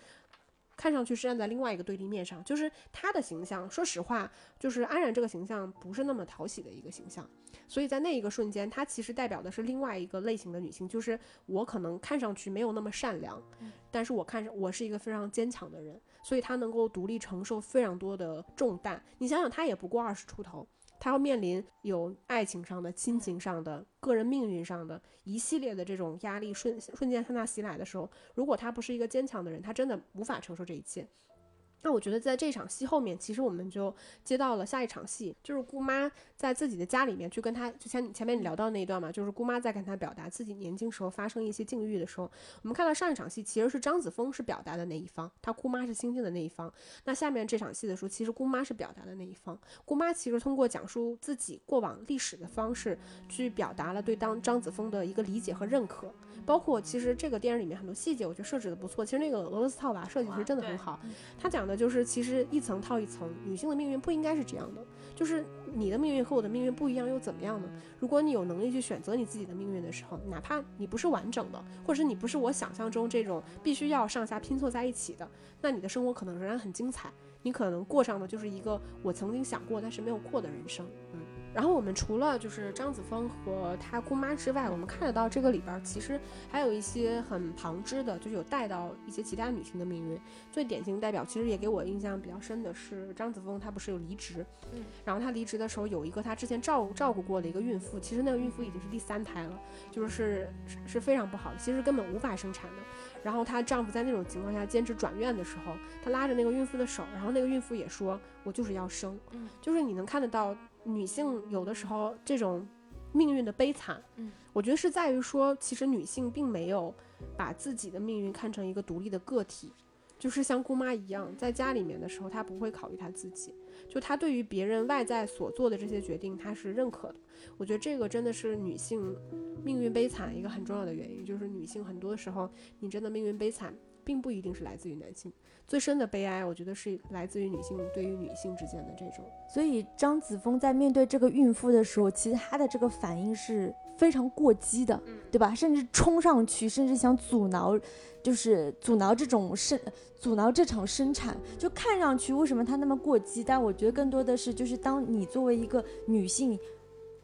[SPEAKER 3] 看上去是站在另外一个对立面上，就是她的形象。说实话，就是安然这个形象不是那么讨喜的一个形象。所以在那一个瞬间，她其实代表的是另外一个类型的女性，就是我可能看上去没有那么善良，但是我看上我是一个非常坚强的人，所以她能够独立承受非常多的重担。你想想，她也不过二十出头。他要面临有爱情上的、亲情上的、个人命运上的一系列的这种压力瞬瞬间向他袭来的时候，如果他不是一个坚强的人，他真的无法承受这一切。那我觉得在这场戏后面，其实我们就接到了下一场戏，就是姑妈在自己的家里面去跟她，就前前面你聊到那一段嘛，就是姑妈在跟她表达自己年轻时候发生一些境遇的时候，我们看到上一场戏其实是张子枫是表达的那一方，她姑妈是倾听的那一方。那下面这场戏的时候，其实姑妈是表达的那一方，姑妈其实通过讲述自己过往历史的方式，去表达了对当张子枫的一个理解和认可。包括其实这个电影里面很多细节，我觉得设置的不错。其实那个俄罗斯套娃设计其实真的很好。他讲的就是其实一层套一层，女性的命运不应该是这样的。就是你的命运和我的命运不一样又怎么样呢？如果你有能力去选择你自己的命运的时候，哪怕你不是完整的，或者是你不是我想象中这种必须要上下拼凑在一起的，那你的生活可能仍然很精彩。你可能过上的就是一个我曾经想过但是没有过的人生。嗯。然后我们除了就是张子枫和她姑妈之外，我们看得到这个里边其实还有一些很旁支的，就是有带到一些其他女性的命运。最典型代表其实也给我印象比较深的是张子枫，她不是有离职，嗯，然后她离职的时候有一个她之前照照顾过的一个孕妇，其实那个孕妇已经是第三胎了，就是是非常不好的，其实根本无法生产的。然后她丈夫在那种情况下坚持转院的时候，她拉着那个孕妇的手，然后那个孕妇也说：“我就是要生。”嗯，就是你能看得到。女性有的时候这种命运的悲惨，嗯，我觉得是在于说，其实女性并没有把自己的命运看成一个独立的个体，就是像姑妈一样，在家里面的时候，她不会考虑她自己，就她对于别人外在所做的这些决定，她是认可的。我觉得这个真的是女性命运悲惨一个很重要的原因，就是女性很多时候，你真的命运悲惨。并不一定是来自于男性。最深的悲哀，我觉得是来自于女性对于女性之间的这种。
[SPEAKER 2] 所以张子枫在面对这个孕妇的时候，其实她的这个反应是非常过激的，对吧？甚至冲上去，甚至想阻挠，就是阻挠这种生，阻挠这场生产。就看上去为什么她那么过激？但我觉得更多的是，就是当你作为一个女性。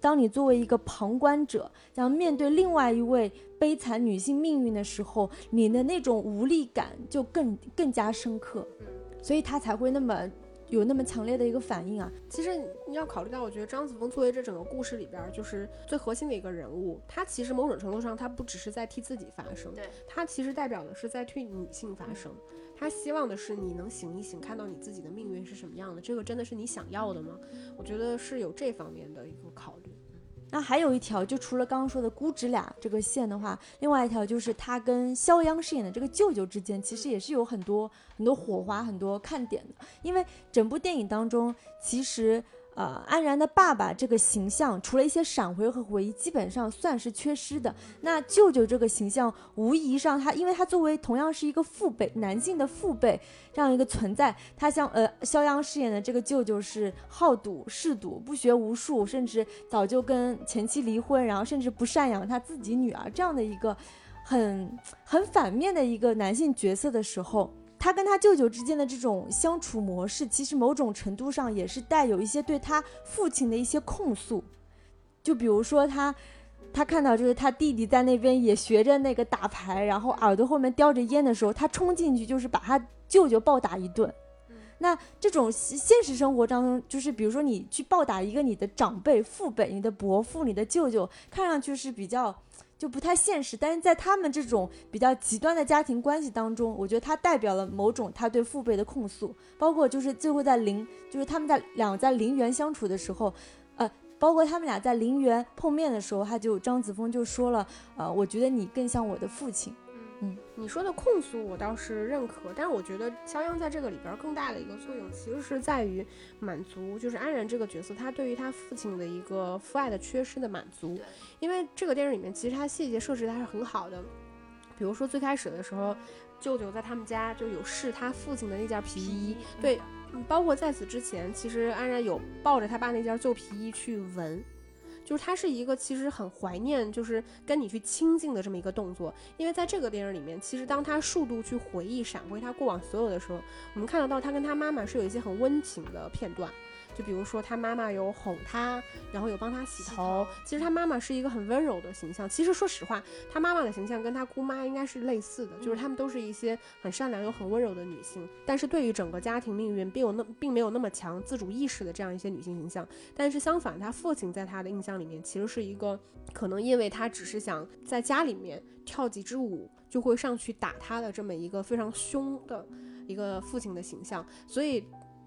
[SPEAKER 2] 当你作为一个旁观者，然后面对另外一位悲惨女性命运的时候，你的那种无力感就更更加深刻，所以他才会那么有那么强烈的一个反应啊。
[SPEAKER 3] 其实你要考虑到，我觉得张子枫作为这整个故事里边就是最核心的一个人物，他其实某种程度上他不只是在替自己发声，
[SPEAKER 2] 对，
[SPEAKER 3] 他其实代表的是在替女性发声。他希望的是你能醒一醒，看到你自己的命运是什么样的。这个真的是你想要的吗？我觉得是有这方面的一个考虑。
[SPEAKER 2] 那还有一条，就除了刚刚说的姑侄俩这个线的话，另外一条就是他跟肖央饰演的这个舅舅之间，其实也是有很多很多火花、很多看点的。因为整部电影当中，其实。呃，安然的爸爸这个形象，除了一些闪回和回忆，基本上算是缺失的。那舅舅这个形象，无疑上他，因为他作为同样是一个父辈，男性的父辈这样一个存在，他像呃肖央饰演的这个舅舅是好赌、嗜赌、不学无术，甚至早就跟前妻离婚，然后甚至不赡养他自己女儿这样的一个很很反面的一个男性角色的时候。他跟他舅舅之间的这种相处模式，其实某种程度上也是带有一些对他父亲的一些控诉。就比如说他，他看到就是他弟弟在那边也学着那个打牌，然后耳朵后面叼着烟的时候，他冲进去就是把他舅舅暴打一顿。那这种现实生活当中，就是比如说你去暴打一个你的长辈、父辈、你的伯父、你的舅舅，看上去是比较。就不太现实，但是在他们这种比较极端的家庭关系当中，我觉得他代表了某种他对父辈的控诉，包括就是最后在陵，就是他们在两在陵园相处的时候，呃，包括他们俩在陵园碰面的时候，他就张子枫就说了，呃，我觉得你更像我的父亲。嗯，
[SPEAKER 3] 你说的控诉我倒是认可，但是我觉得肖央在这个里边更大的一个作用，其实是在于满足，就是安然这个角色他对于他父亲的一个父爱的缺失的满足。因为这个电影里面其实它细节设置的还是很好的，比如说最开始的时候，舅舅在他们家就有试他父亲的那件皮衣，对，包括在此之前，其实安然有抱着他爸那件旧皮衣去闻。就是他是一个其实很怀念，就是跟你去亲近的这么一个动作。因为在这个电影里面，其实当他数度去回忆、闪回他过往所有的时候，我们看得到他跟他妈妈是有一些很温情的片段。就比如说，他妈妈有哄他，然后有帮他洗头。其实他妈妈是一个很温柔的形象。其实说实话，他妈妈的形象跟他姑妈应该是类似的，就是他们都是一些很善良又很温柔的女性。但是对于整个家庭命运，并有那并没有那么强自主意识的这样一些女性形象。但是相反，他父亲在他的印象里面，其实是一个可能因为他只是想在家里面跳几支舞，就会上去打他的这么一个非常凶的一个父亲的形象。所以。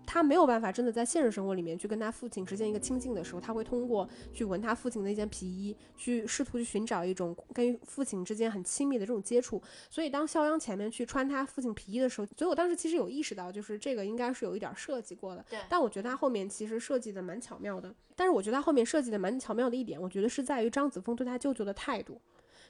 [SPEAKER 3] 他没有办法真的在现实生活里面去跟他父亲实现一个亲近的时候，他会通过去闻他父亲的一件皮衣，去试图去寻找一种跟父亲之间很亲密的这种接触。所以当肖央前面去穿他父亲皮衣的时候，所以我当时其实有意识到，就是这个应该是有一点设计过的。
[SPEAKER 2] 对。
[SPEAKER 3] 但我觉得他后面其实设计的蛮巧妙的。但是我觉得他后面设计的蛮巧妙的一点，我觉得是在于张子枫对他舅舅的态度，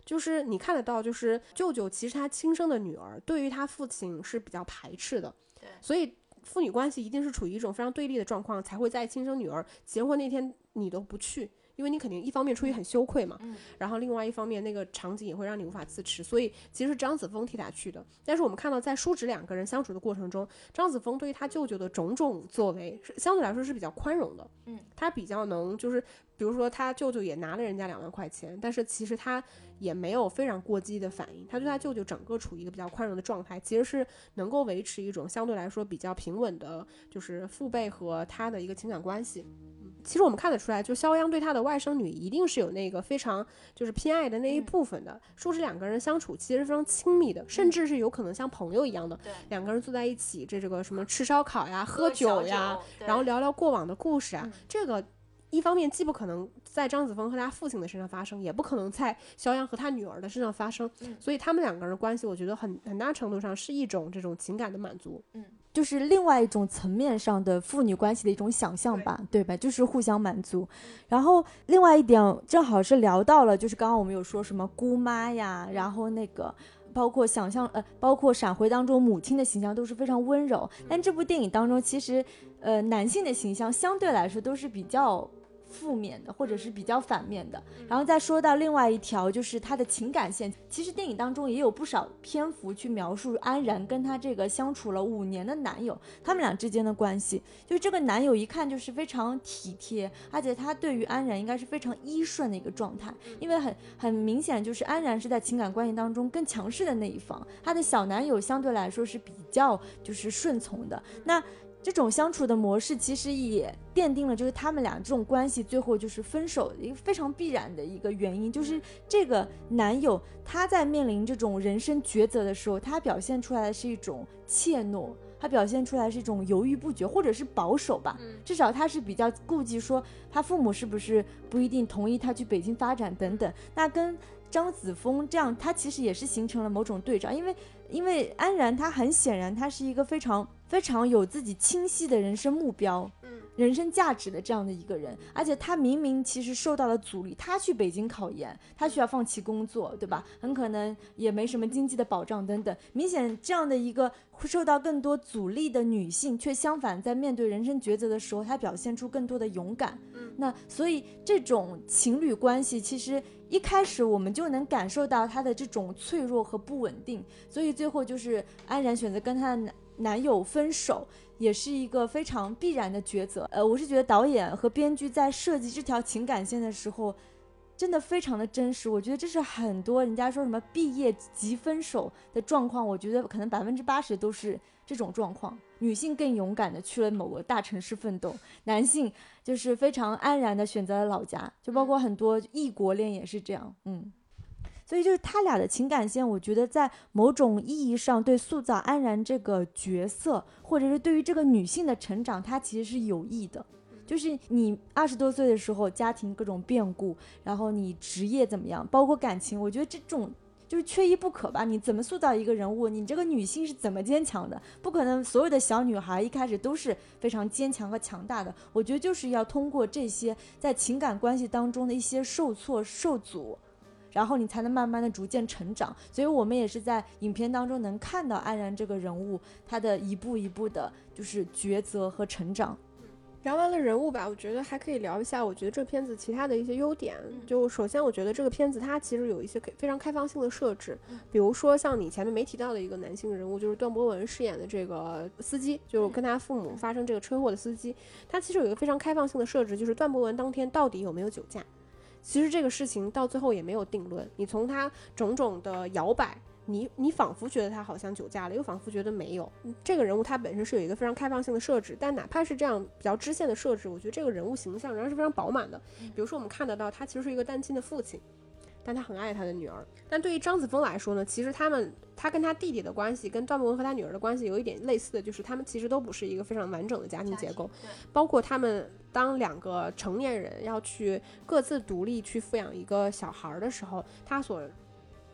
[SPEAKER 3] 就是你看得到，就是舅舅其实他亲生的女儿对于他父亲是比较排斥的。
[SPEAKER 2] 对。
[SPEAKER 3] 所以。父女关系一定是处于一种非常对立的状况，才会在亲生女儿结婚那天你都不去，因为你肯定一方面出于很羞愧嘛，然后另外一方面那个场景也会让你无法自持，所以其实是张子枫替他去的。但是我们看到在叔侄两个人相处的过程中，张子枫对于他舅舅的种种作为是相对来说是比较宽容的，
[SPEAKER 2] 嗯，
[SPEAKER 3] 他比较能就是。比如说，他舅舅也拿了人家两万块钱，但是其实他也没有非常过激的反应，他对他舅舅整个处于一个比较宽容的状态，其实是能够维持一种相对来说比较平稳的，就是父辈和他的一个情感关系。其实我们看得出来，就肖央对他的外甥女一定是有那个非常就是偏爱的那一部分的，说是两个人相处其实非常亲密的，甚至是有可能像朋友一样的，两个人坐在一起，这这个什么吃烧烤呀、喝酒呀，然后聊聊过往的故事啊，这个。一方面既不可能在张子枫和他父亲的身上发生，也不可能在肖央和他女儿的身上发生，所以他们两个人的关系，我觉得很很大程度上是一种这种情感的满足，
[SPEAKER 2] 嗯，就是另外一种层面上的父女关系的一种想象吧，对吧？就是互相满足。然后另外一点，正好是聊到了，就是刚刚我们有说什么姑妈呀，然后那个。包括想象呃，包括闪回当中母亲的形象都是非常温柔，但这部电影当中其实呃男性的形象相对来说都是比较。负面的，或者是比较反面的，然后再说到另外一条，就是他的情感线。其实电影当中也有不少篇幅去描述安然跟他这个相处了五年的男友，他们俩之间的关系。就这个男友一看就是非常体贴，而且他对于安然应该是非常依顺的一个状态，因为很很明显就是安然是在情感关系当中更强势的那一方，他的小男友相对来说是比较就是顺从的。那这种相处的模式其实也奠定了，就是他们俩这种关系最后就是分手的一个非常必然的一个原因，就是这个男友他在面临这种人生抉择的时候，他表现出来的是一种怯懦，他表现出来是一种犹豫不决，或者是保守吧，至少他是比较顾忌说他父母是不是不一定同意他去北京发展等等。那跟张子枫这样，他其实也是形成了某种对照，因为因为安然他很显然他是一个非常。非常有自己清晰的人生目标，嗯，人生价值的这样的一个人，而且他明明其实受到了阻力，他去北京考研，他需要放弃工作，对吧？很可能也没什么经济的保障等等。明显这样的一个受到更多阻力的女性，却相反在面对人生抉择的时候，她表现出更多的勇敢。嗯，那所以这种情侣关系，其实一开始我们就能感受到她的这种脆弱和不稳定，所以最后就是安然选择跟他的男。友分手也是一个非常必然的抉择。呃，我是觉得导演和编剧在设计这条情感线的时候，真的非常的真实。我觉得这是很多人家说什么毕业即分手的状况，我觉得可能百分之八十都是这种状况。女性更勇敢的去了某个大城市奋斗，男性就是非常安然的选择了老家，就包括很多异国恋也是这样。嗯。所以就是他俩的情感线，我觉得在某种意义上对塑造安然这个角色，或者是对于这个女性的成长，它其实是有益的。就是你二十多岁的时候，家庭各种变故，然后你职业怎么样，包括感情，我觉得这种就是缺一不可吧。你怎么塑造一个人物？你这个女性是怎么坚强的？不可能所有的小女孩一开始都是非常坚强和强大的。我觉得就是要通过这些在情感关系当中的一些受挫、受阻。然后你才能慢慢的逐渐成长，所以我们也是在影片当中能看到安然这个人物，他的一步一步的，就是抉择和成长。
[SPEAKER 3] 聊完了人物吧，我觉得还可以聊一下，我觉得这片子其他的一些优点。就首先，我觉得这个片子它其实有一些非常开放性的设置，比如说像你前面没提到的一个男性人物，就是段博文饰演的这个司机，就是跟他父母发生这个车祸的司机，他其实有一个非常开放性的设置，就是段博文当天到底有没有酒驾。其实这个事情到最后也没有定论。你从他种种的摇摆，你你仿佛觉得他好像酒驾了，又仿佛觉得没有。这个人物他本身是有一个非常开放性的设置，但哪怕是这样比较支线的设置，我觉得这个人物形象仍然是非常饱满的。比如说我们看得到他其实是一个单亲的父亲。但他很爱他的女儿。但对于张子枫来说呢，其实他们他跟他弟弟的关系，跟段博文和他女儿的关系有一点类似的，就是他们其实都不是一个非常完整的家庭结构。包括他们当两个成年人要去各自独立去抚养一个小孩的时候，他所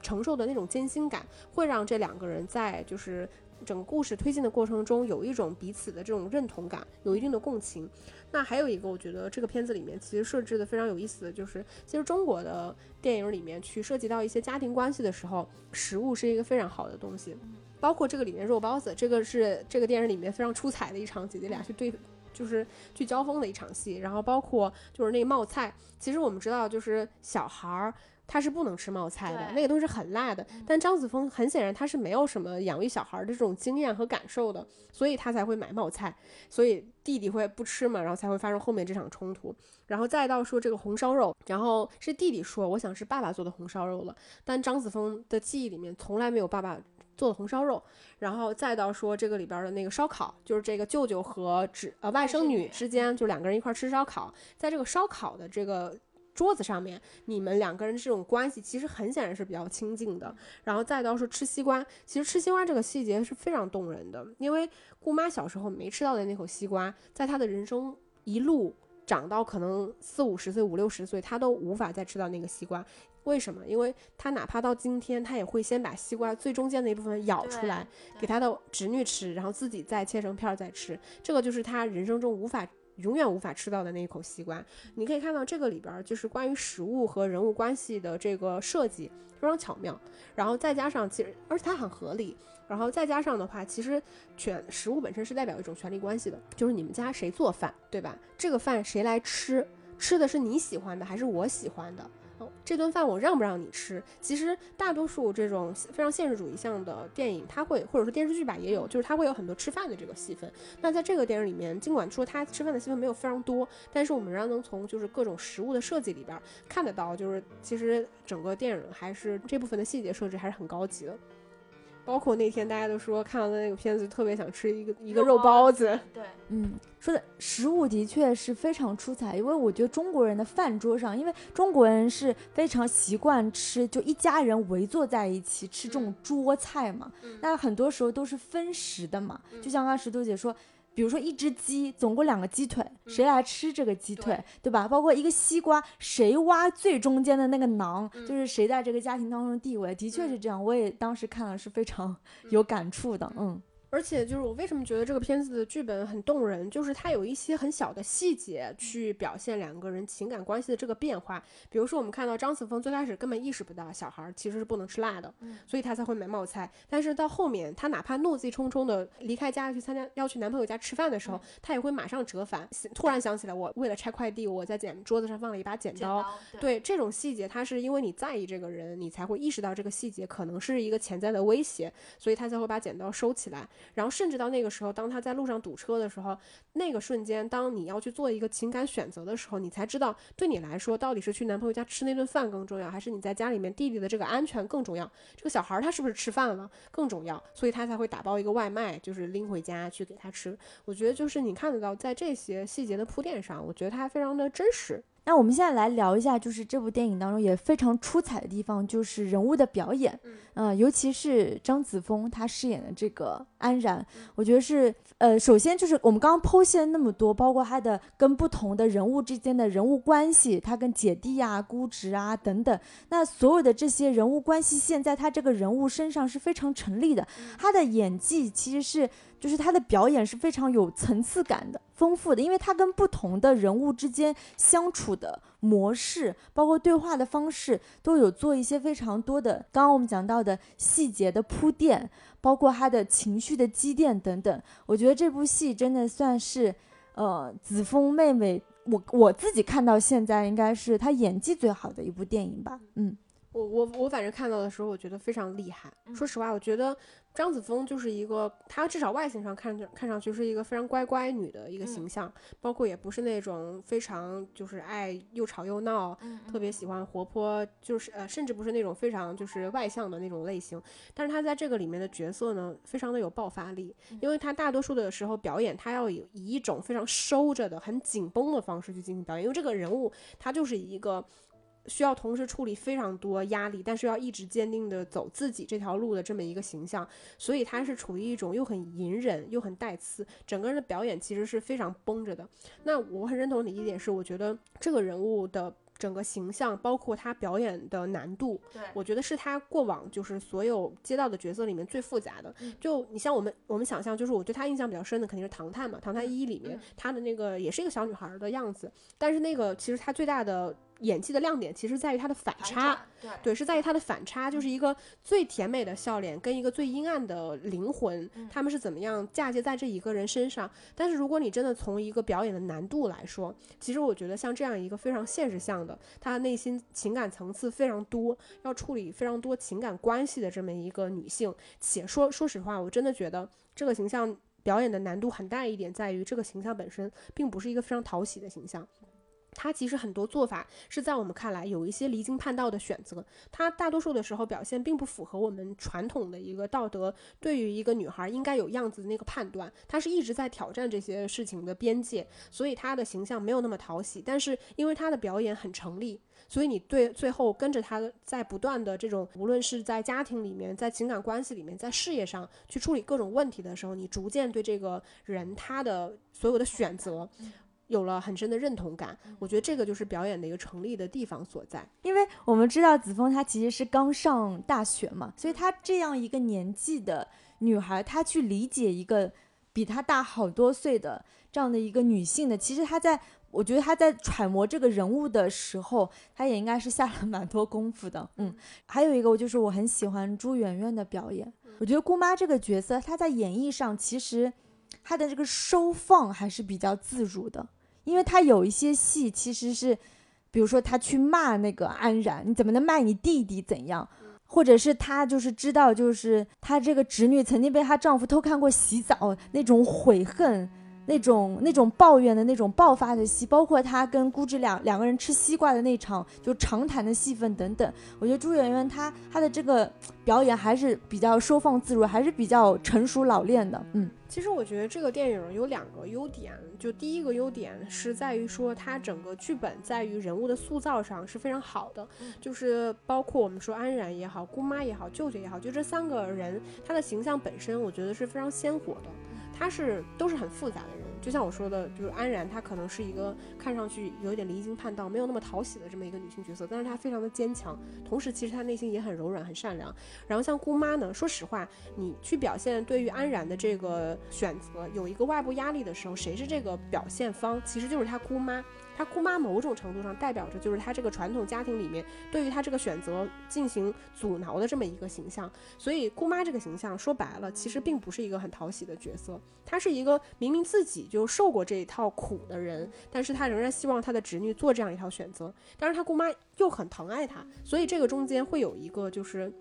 [SPEAKER 3] 承受的那种艰辛感，会让这两个人在就是整个故事推进的过程中有一种彼此的这种认同感，有一定的共情。那还有一个，我觉得这个片子里面其实设置的非常有意思的就是，其实中国的电影里面去涉及到一些家庭关系的时候，食物是一个非常好的东西，包括这个里面肉包子，这个是这个电影里面非常出彩的一场姐姐俩去对，就是去交锋的一场戏，然后包括就是那冒菜，其实我们知道就是小孩儿。他是不能吃冒菜的，那个东西是很辣的。但张子枫很显然他是没有什么养育小孩的这种经验和感受的，所以他才会买冒菜。所以弟弟会不吃嘛，然后才会发生后面这场冲突。然后再到说这个红烧肉，然后是弟弟说我想是爸爸做的红烧肉了，但张子枫的记忆里面从来没有爸爸做的红烧肉。然后再到说这个里边的那个烧烤，就是这个舅舅和侄呃外甥女之间就两个人一块吃烧烤，在这个烧烤的这个。桌子上面，你们两个人这种关系其实很显然是比较亲近的。然后再到说吃西瓜，其实吃西瓜这个细节是非常动人的，因为姑妈小时候没吃到的那口西瓜，在她的人生一路长到可能四五十岁、五六十岁，她都无法再吃到那个西瓜。为什么？因为她哪怕到今天，她也会先把西瓜最中间的一部分咬出来，给她的侄女吃，然后自己再切成片儿再吃。这个就是她人生中无法。永远无法吃到的那一口西瓜。你可以看到这个里边就是关于食物和人物关系的这个设计非常巧妙，然后再加上其实而且它很合理，然后再加上的话，其实权食物本身是代表一种权力关系的，就是你们家谁做饭，对吧？这个饭谁来吃，吃的是你喜欢的还是我喜欢的？这顿饭我让不让你吃？其实大多数这种非常现实主义向的电影，它会或者说电视剧吧，也有，就是它会有很多吃饭的这个戏份。那在这个电影里面，尽管说它吃饭的戏份没有非常多，但是我们仍然能从就是各种食物的设计里边看得到，就是其实整个电影还是这部分的细节设置还是很高级的。包括那天大家都说看到的那个片子，特别想吃一个一个肉包子。
[SPEAKER 2] 对，嗯，说的食物的确是非常出彩，因为我觉得中国人的饭桌上，因为中国人是非常习惯吃，就一家人围坐在一起吃这种桌菜嘛，那很多时候都是分食的嘛，就像刚刚石头姐说。比如说一只鸡，总共两个鸡腿，谁来吃这个鸡腿，对吧？包括一个西瓜，谁挖最中间的那个囊，就是谁在这个家庭当中的地位，的确是这样。我也当时看了是非常有感触的，嗯。
[SPEAKER 3] 而且就是我为什么觉得这个片子的剧本很动人，就是它有一些很小的细节去表现两个人情感关系的这个变化。比如说，我们看到张子枫最开始根本意识不到小孩其实是不能吃辣的，所以他才会买冒菜。但是到后面，他哪怕怒气冲冲的离开家去参加要去男朋友家吃饭的时候，他也会马上折返。突然想起来，我为了拆快递，我在剪桌子上放了一把剪刀。对这种细节，他是因为你在意这个人，你才会意识到这个细节可能是一个潜在的威胁，所以他才会把剪刀收起来。然后甚至到那个时候，当他在路上堵车的时候，那个瞬间，当你要去做一个情感选择的时候，你才知道，对你来说，到底是去男朋友家吃那顿饭更重要，还是你在家里面弟弟的这个安全更重要？这个小孩他是不是吃饭了更重要？所以他才会打包一个外卖，就是拎回家去给他吃。我觉得就是你看得到，在这些细节的铺垫上，我觉得他非常的真实。
[SPEAKER 2] 那我们现在来聊一下，就是这部电影当中也非常出彩的地方，就是人物的表演。嗯，尤其是张子枫她饰演的这个安然，我觉得是呃，首先就是我们刚刚剖析了那么多，包括她的跟不同的人物之间的人物关系，她跟姐弟啊、姑侄啊等等，那所有的这些人物关系线在她这个人物身上是非常成立的。她的演技其实是。就是他的表演是非常有层次感的、丰富的，因为他跟不同的人物之间相处的模式，包括对话的方式，都有做一些非常多的。刚刚我们讲到的细节的铺垫，包括他的情绪的积淀等等。我觉得这部戏真的算是，呃，子枫妹妹，我我自己看到现在应该是她演技最好的一部电影吧。嗯，
[SPEAKER 3] 我我我反正看到的时候，我觉得非常厉害。说实话，我觉得。张子枫就是一个，她至少外形上看着看上去是一个非常乖乖女的一个形象，包括也不是那种非常就是爱又吵又闹，特别喜欢活泼，就是呃甚至不是那种非常就是外向的那种类型。但是她在这个里面的角色呢，非常的有爆发力，因为她大多数的时候表演，她要以以一种非常收着的、很紧绷的方式去进行表演，因为这个人物她就是一个。需要同时处理非常多压力，但是要一直坚定的走自己这条路的这么一个形象，所以他是处于一种又很隐忍又很带刺，整个人的表演其实是非常绷着的。那我很认同你一点是，我觉得这个人物的整个形象，包括他表演的难度，
[SPEAKER 2] 对
[SPEAKER 3] 我觉得是他过往就是所有接到的角色里面最复杂的。就你像我们我们想象，就是我对他印象比较深的肯定是《唐探》嘛，《唐探一》里面他的那个也是一个小女孩的样子，但是那个其实他最大的。演技的亮点其实在于他的反差，对，是在于他的反差，就是一个最甜美的笑脸跟一个最阴暗的灵魂，他们是怎么样嫁接在这一个人身上？但是如果你真的从一个表演的难度来说，其实我觉得像这样一个非常现实向的，他的内心情感层次非常多，要处理非常多情感关系的这么一个女性，且说说实话，我真的觉得这个形象表演的难度很大一点，在于这个形象本身并不是一个非常讨喜的形象。他其实很多做法是在我们看来有一些离经叛道的选择，他大多数的时候表现并不符合我们传统的一个道德对于一个女孩应该有样子的那个判断，他是一直在挑战这些事情的边界，所以他的形象没有那么讨喜。但是因为他的表演很成立，所以你对最后跟着他在不断的这种，无论是在家庭里面，在情感关系里面，在事业上去处理各种问题的时候，你逐渐对这个人他的所有的选择。有了很深的认同感，我觉得这个就是表演的一个成立的地方所在。
[SPEAKER 2] 因为我们知道子枫她其实是刚上大学嘛，所以她这样一个年纪的女孩，她去理解一个比她大好多岁的这样的一个女性的，其实她在，我觉得她在揣摩这个人物的时候，她也应该是下了蛮多功夫的。嗯，还有一个，我就是我很喜欢朱媛媛的表演，我觉得姑妈这个角色，她在演绎上其实她的这个收放还是比较自如的，因为他有一些戏其实是，比如说他去骂那个安然，你怎么能骂你弟弟怎样？或者是他就是知道，就是她这个侄女曾经被她丈夫偷看过洗澡，那种悔恨，那种那种抱怨的那种爆发的戏，包括他跟姑芝两两个人吃西瓜的那场就长谈的戏份等等，我觉得朱媛媛她她的这个表演还是比较收放自如，还是比较成熟老练的，嗯。
[SPEAKER 3] 其实我觉得这个电影有两个优点，就第一个优点是在于说它整个剧本在于人物的塑造上是非常好的，就是包括我们说安然也好，姑妈也好，舅舅也好，就这三个人他的形象本身我觉得是非常鲜活的，她是都是很复杂的人。就像我说的，就是安然，她可能是一个看上去有点离经叛道、没有那么讨喜的这么一个女性角色，但是她非常的坚强，同时其实她内心也很柔软、很善良。然后像姑妈呢，说实话，你去表现对于安然的这个选择有一个外部压力的时候，谁是这个表现方？其实就是她姑妈。她姑妈某种程度上代表着就是她这个传统家庭里面对于她这个选择进行阻挠的这么一个形象，所以姑妈这个形象说白了其实并不是一个很讨喜的角色，她是一个明明自己就受过这一套苦的人，但是她仍然希望她的侄女做这样一套选择，但是她姑妈又很疼爱她，所以这个中间会有一个就是。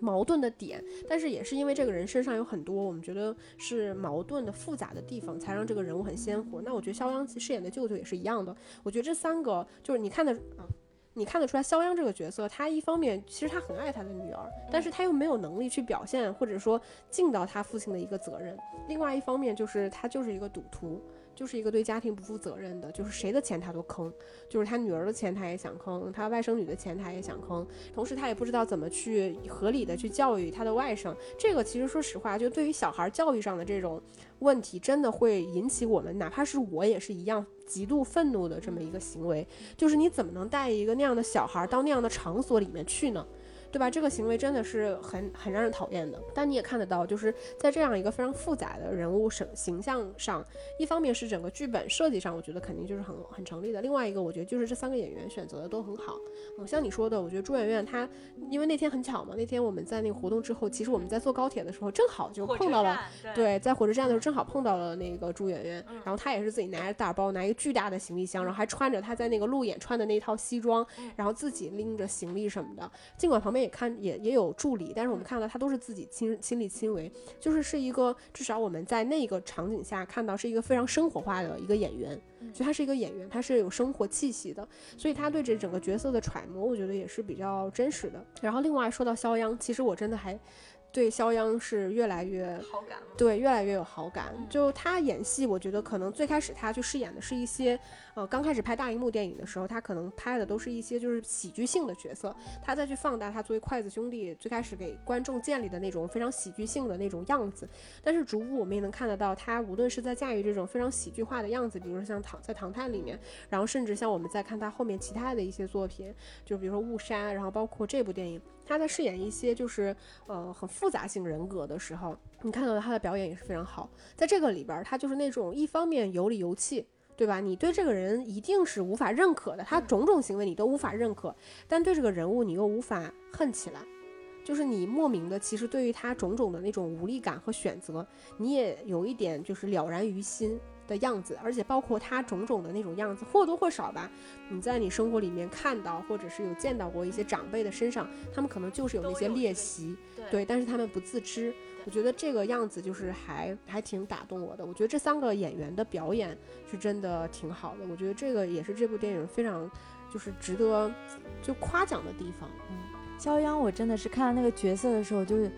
[SPEAKER 3] 矛盾的点，但是也是因为这个人身上有很多我们觉得是矛盾的复杂的地方，才让这个人物很鲜活。那我觉得肖央饰演的舅舅也是一样的。我觉得这三个就是你看的啊，你看得出来肖央这个角色，他一方面其实他很爱他的女儿，但是他又没有能力去表现或者说尽到他父亲的一个责任。另外一方面就是他就是一个赌徒。就是一个对家庭不负责任的，就是谁的钱他都坑，就是他女儿的钱他也想坑，他外甥女的钱他也想坑，同时他也不知道怎么去合理的去教育他的外甥。这个其实说实话，就对于小孩教育上的这种问题，真的会引起我们，哪怕是我也是一样极度愤怒的这么一个行为。就是你怎么能带一个那样的小孩到那样的场所里面去呢？对吧？这个行为真的是很很让人讨厌的。但你也看得到，就是在这样一个非常复杂的人物形形象上，一方面是整个剧本设计上，我觉得肯定就是很很成立的。另外一个，我觉得就是这三个演员选择的都很好。嗯，像你说的，我觉得朱媛媛她，因为那天很巧嘛，那天我们在那个活动之后，其实我们在坐高铁的时候，正好就碰到了，对，在火车站的时候正好碰到了那个朱媛媛，然后她也是自己拿着大包，拿一个巨大的行李箱，然后还穿着她在那个路演穿的那套西装，然后自己拎着行李什么的，尽管旁边。也看也也有助理，但是我们看到他都是自己亲亲力亲为，就是是一个至少我们在那个场景下看到是一个非常生活化的一个演员，所以他是一个演员，他是有生活气息的，所以他对这整个角色的揣摩，我觉得也是比较真实的。然后另外说到肖央，其实我真的还。对肖央是越来越
[SPEAKER 2] 好感，
[SPEAKER 3] 对越来越有好感。就他演戏，我觉得可能最开始他去饰演的是一些，呃，刚开始拍大荧幕电影的时候，他可能拍的都是一些就是喜剧性的角色。他再去放大他作为筷子兄弟最开始给观众建立的那种非常喜剧性的那种样子。但是逐步我们也能看得到，他无论是在驾驭这种非常喜剧化的样子，比如说像《唐在唐探》里面，然后甚至像我们在看他后面其他的一些作品，就比如说《误杀》，然后包括这部电影。他在饰演一些就是呃很复杂性人格的时候，你看到他的表演也是非常好。在这个里边，他就是那种一方面有理有气，对吧？你对这个人一定是无法认可的，他种种行为你都无法认可，但对这个人物你又无法恨起来，就是你莫名的其实对于他种种的那种无力感和选择，你也有一点就是了然于心。的样子，而且包括他种种的那种样子，或多或少吧，你在你生活里面看到，或者是有见到过一些长辈的身上，他们可能就是有那些劣习，对，但是他们不自知。我觉得这个样子就是还还挺打动我的。我觉得这三个演员的表演是真的挺好的。我觉得这个也是这部电影非常就是值得就夸奖的地方。
[SPEAKER 2] 嗯，肖央，我真的是看到那个角色的时候，就是。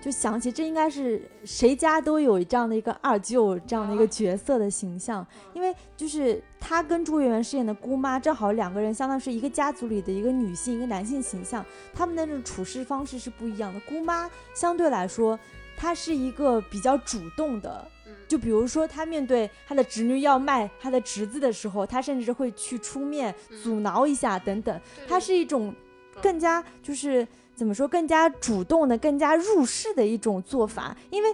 [SPEAKER 2] 就想起这应该是谁家都有这样的一个二舅这样的一个角色的形象，因为就是他跟朱媛媛饰演的姑妈正好两个人相当是一个家族里的一个女性一个男性形象，他们的那种处事方式是不一样的。姑妈相对来说，她是一个比较主动的，就比如说她面对她的侄女要卖她的侄子的时候，她甚至会去出面阻挠一下等等，她是一种更加就是。怎么说更加主动的、更加入世的一种做法？因为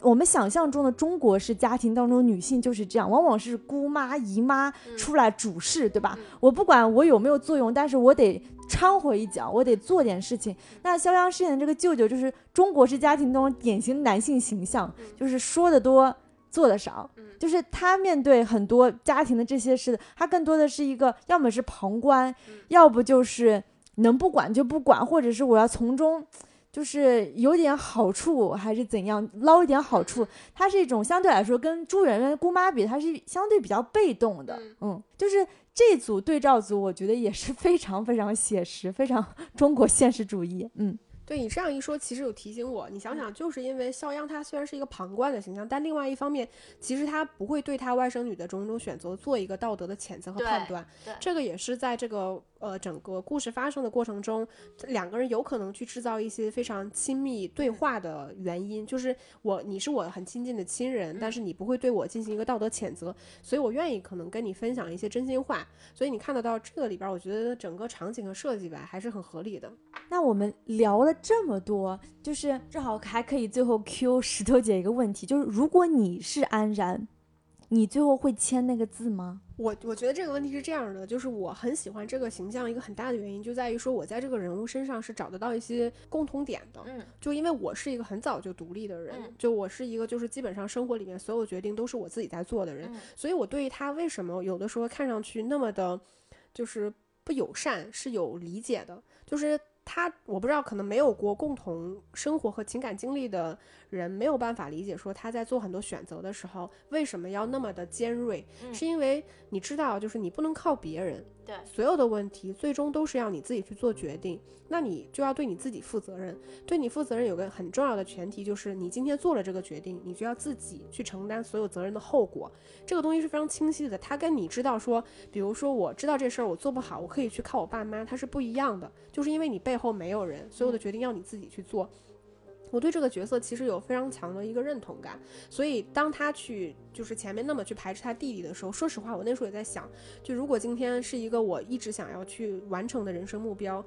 [SPEAKER 2] 我们想象中的中国式家庭当中，女性就是这样，往往是姑妈、姨妈出来主事，对吧？我不管我有没有作用，但是我得掺和一脚，我得做点事情。那肖央饰演的这个舅舅，就是中国式家庭当中典型男性形象，就是说的多，做的少。就是他面对很多家庭的这些事，他更多的是一个，要么是旁观，要不就是能不管就不管，或者是我要从中。就是有点好处还是怎样捞一点好处，它是一种相对来说跟朱媛媛姑妈比，它是相对比较被动的，嗯，就是这组对照组，我觉得也是非常非常写实，非常 中国现实主义，嗯。
[SPEAKER 3] 对你这样一说，其实有提醒我。你想想，就是因为肖央他虽然是一个旁观的形象，但另外一方面，其实他不会对他外甥女的种种选择做一个道德的谴责和判断。
[SPEAKER 2] 对，
[SPEAKER 3] 这个也是在这个呃整个故事发生的过程中，两个人有可能去制造一些非常亲密对话的原因。就是我你是我很亲近的亲人，但是你不会对我进行一个道德谴责，所以我愿意可能跟你分享一些真心话。所以你看得到这个里边，我觉得整个场景和设计吧还是很合理的。
[SPEAKER 2] 那我们聊了。这么多，就是正好还可以最后 Q 石头姐一个问题，就是如果你是安然，你最后会签那个字吗？
[SPEAKER 3] 我我觉得这个问题是这样的，就是我很喜欢这个形象，一个很大的原因就在于说我在这个人物身上是找得到一些共同点的。
[SPEAKER 2] 嗯，
[SPEAKER 3] 就因为我是一个很早就独立的人，就我是一个就是基本上生活里面所有决定都是我自己在做的人，所以我对于他为什么有的时候看上去那么的，就是不友善是有理解的，就是。他我不知道，可能没有过共同生活和情感经历的人没有办法理解，说他在做很多选择的时候为什么要那么的尖锐，是因为你知道，就是你不能靠别人。
[SPEAKER 2] 对，
[SPEAKER 3] 所有的问题最终都是要你自己去做决定，那你就要对你自己负责任。对你负责任有个很重要的前提，就是你今天做了这个决定，你就要自己去承担所有责任的后果。这个东西是非常清晰的，它跟你知道说，比如说我知道这事儿我做不好，我可以去靠我爸妈，他是不一样的。就是因为你背后没有人，所有的决定要你自己去做。我对这个角色其实有非常强的一个认同感，所以当他去就是前面那么去排斥他弟弟的时候，说实话，我那时候也在想，就如果今天是一个我一直想要去完成的人生目标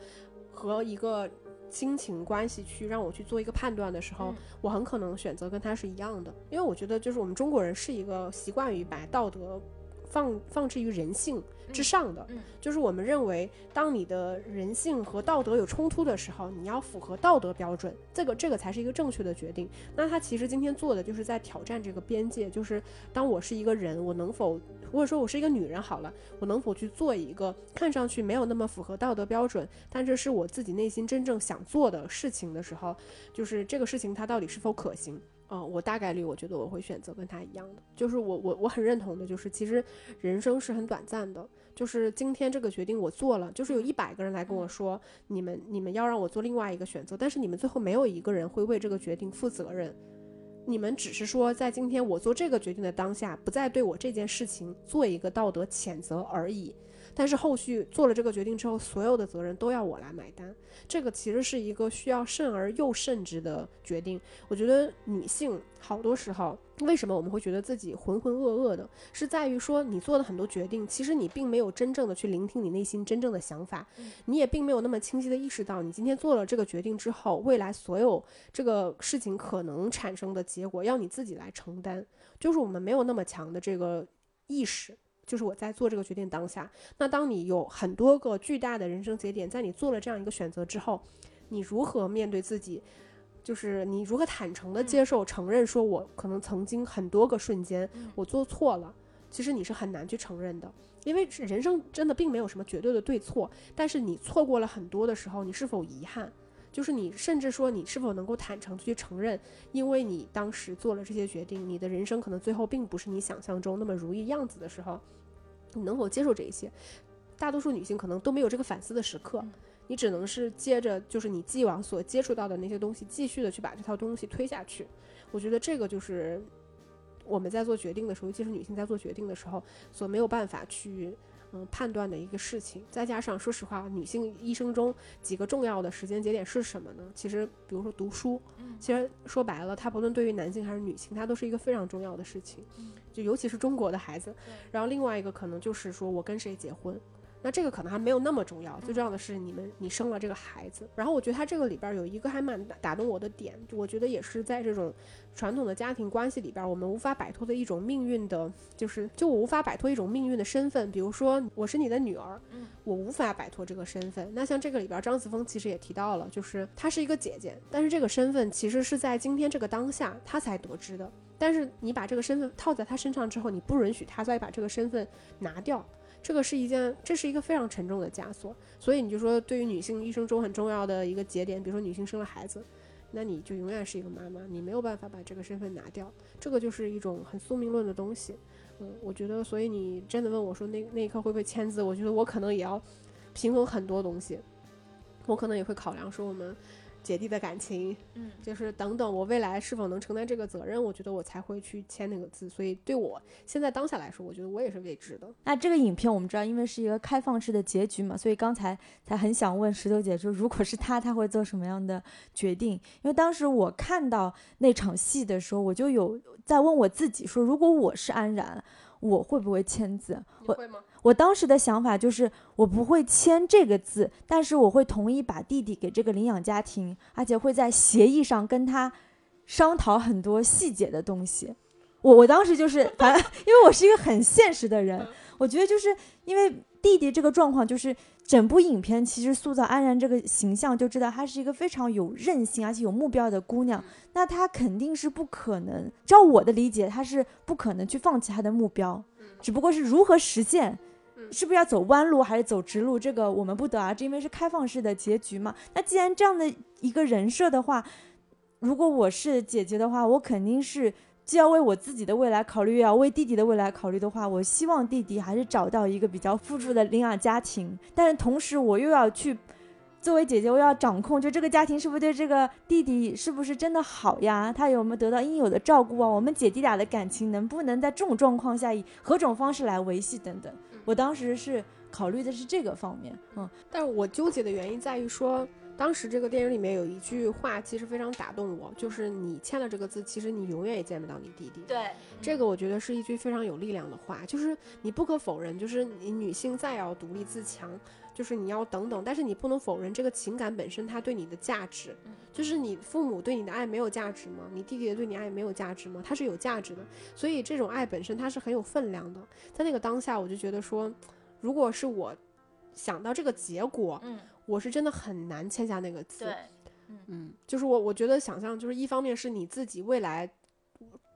[SPEAKER 3] 和一个亲情关系去让我去做一个判断的时候，我很可能选择跟他是一样的，因为我觉得就是我们中国人是一个习惯于把道德。放放置于人性之上的，就是我们认为，当你的人性和道德有冲突的时候，你要符合道德标准，这个这个才是一个正确的决定。那他其实今天做的就是在挑战这个边界，就是当我是一个人，我能否，或者说我是一个女人好了，我能否去做一个看上去没有那么符合道德标准，但这是我自己内心真正想做的事情的时候，就是这个事情它到底是否可行？嗯，我大概率我觉得我会选择跟他一样的，就是我我我很认同的，就是其实人生是很短暂的，就是今天这个决定我做了，就是有一百个人来跟我说，你们你们要让我做另外一个选择，但是你们最后没有一个人会为这个决定负责任，你们只是说在今天我做这个决定的当下，不再对我这件事情做一个道德谴责而已。但是后续做了这个决定之后，所有的责任都要我来买单，这个其实是一个需要慎而又慎之的决定。我觉得女性好多时候，为什么我们会觉得自己浑浑噩噩的，是在于说你做的很多决定，其实你并没有真正的去聆听你内心真正的想法，你也并没有那么清晰的意识到，你今天做了这个决定之后，未来所有这个事情可能产生的结果要你自己来承担，就是我们没有那么强的这个意识。就是我在做这个决定当下，那当你有很多个巨大的人生节点，在你做了这样一个选择之后，你如何面对自己？就是你如何坦诚的接受、承认，说我可能曾经很多个瞬间我做错了，其实你是很难去承认的，因为人生真的并没有什么绝对的对错。但是你错过了很多的时候，你是否遗憾？就是你甚至说你是否能够坦诚去承认，因为你当时做了这些决定，你的人生可能最后并不是你想象中那么如意样子的时候。你能否接受这一些？大多数女性可能都没有这个反思的时刻，你只能是接着就是你既往所接触到的那些东西，继续的去把这套东西推下去。我觉得这个就是我们在做决定的时候，尤其是女性在做决定的时候，所没有办法去。嗯，判断的一个事情，再加上说实话，女性一生中几个重要的时间节点是什么呢？其实，比如说读书，其实说白了，它不论对于男性还是女性，它都是一个非常重要的事情。就尤其是中国的孩子。然后另外一个可能就是说我跟谁结婚。那这个可能还没有那么重要，最重要的是你们你生了这个孩子。然后我觉得他这个里边有一个还蛮打打动我的点，我觉得也是在这种传统的家庭关系里边，我们无法摆脱的一种命运的，就是就我无法摆脱一种命运的身份。比如说我是你的女儿，我无法摆脱这个身份。那像这个里边，张子枫其实也提到了，就是她是一个姐姐，但是这个身份其实是在今天这个当下她才得知的。但是你把这个身份套在她身上之后，你不允许她再把这个身份拿掉。这个是一件，这是一个非常沉重的枷锁，所以你就说，对于女性一生中很重要的一个节点，比如说女性生了孩子，那你就永远是一个妈妈，你没有办法把这个身份拿掉，这个就是一种很宿命论的东西。嗯，我觉得，所以你真的问我说那那一刻会不会签字？我觉得我可能也要平衡很多东西，我可能也会考量说我们。姐弟的感情，
[SPEAKER 2] 嗯，
[SPEAKER 3] 就是等等，我未来是否能承担这个责任，我觉得我才会去签那个字。所以对我现在当下来说，我觉得我也是未知的。
[SPEAKER 2] 那这个影片我们知道，因为是一个开放式的结局嘛，所以刚才才很想问石头姐就，如果是她，她会做什么样的决定？因为当时我看到那场戏的时候，我就有在问我自己说，如果我是安然，我会不会签字？
[SPEAKER 3] 你会吗？
[SPEAKER 2] 我我当时的想法就是，我不会签这个字，但是我会同意把弟弟给这个领养家庭，而且会在协议上跟他商讨很多细节的东西。我我当时就是，反正 因为我是一个很现实的人，我觉得就是因为弟弟这个状况，就是整部影片其实塑造安然这个形象，就知道她是一个非常有韧性而且有目标的姑娘。那她肯定是不可能，照我的理解，她是不可能去放弃她的目标，只不过是如何实现。是不是要走弯路还是走直路？这个我们不得而知，因为是开放式的结局嘛。那既然这样的一个人设的话，如果我是姐姐的话，我肯定是既要为我自己的未来考虑，又要为弟弟的未来考虑的话，我希望弟弟还是找到一个比较富足的领养家庭。但是同时，我又要去。作为姐姐，我要掌控，就这个家庭是不是对这个弟弟是不是真的好呀？他有没有得到应有的照顾啊？我们姐弟俩的感情能不能在这种状况下以何种方式来维系等等？我当时是考虑的是这个方面，嗯，
[SPEAKER 3] 但是我纠结的原因在于说，当时这个电影里面有一句话其实非常打动我，就是你签了这个字，其实你永远也见不到你弟弟。
[SPEAKER 2] 对，
[SPEAKER 3] 这个我觉得是一句非常有力量的话，就是你不可否认，就是你女性再要独立自强。就是你要等等，但是你不能否认这个情感本身它对你的价值。就是你父母对你的爱没有价值吗？你弟弟对你爱没有价值吗？它是有价值的。所以这种爱本身它是很有分量的。在那个当下，我就觉得说，如果是我想到这个结果，
[SPEAKER 2] 嗯，
[SPEAKER 3] 我是真的很难签下那个字。
[SPEAKER 2] 对，
[SPEAKER 3] 嗯，就是我我觉得想象，就是一方面是你自己未来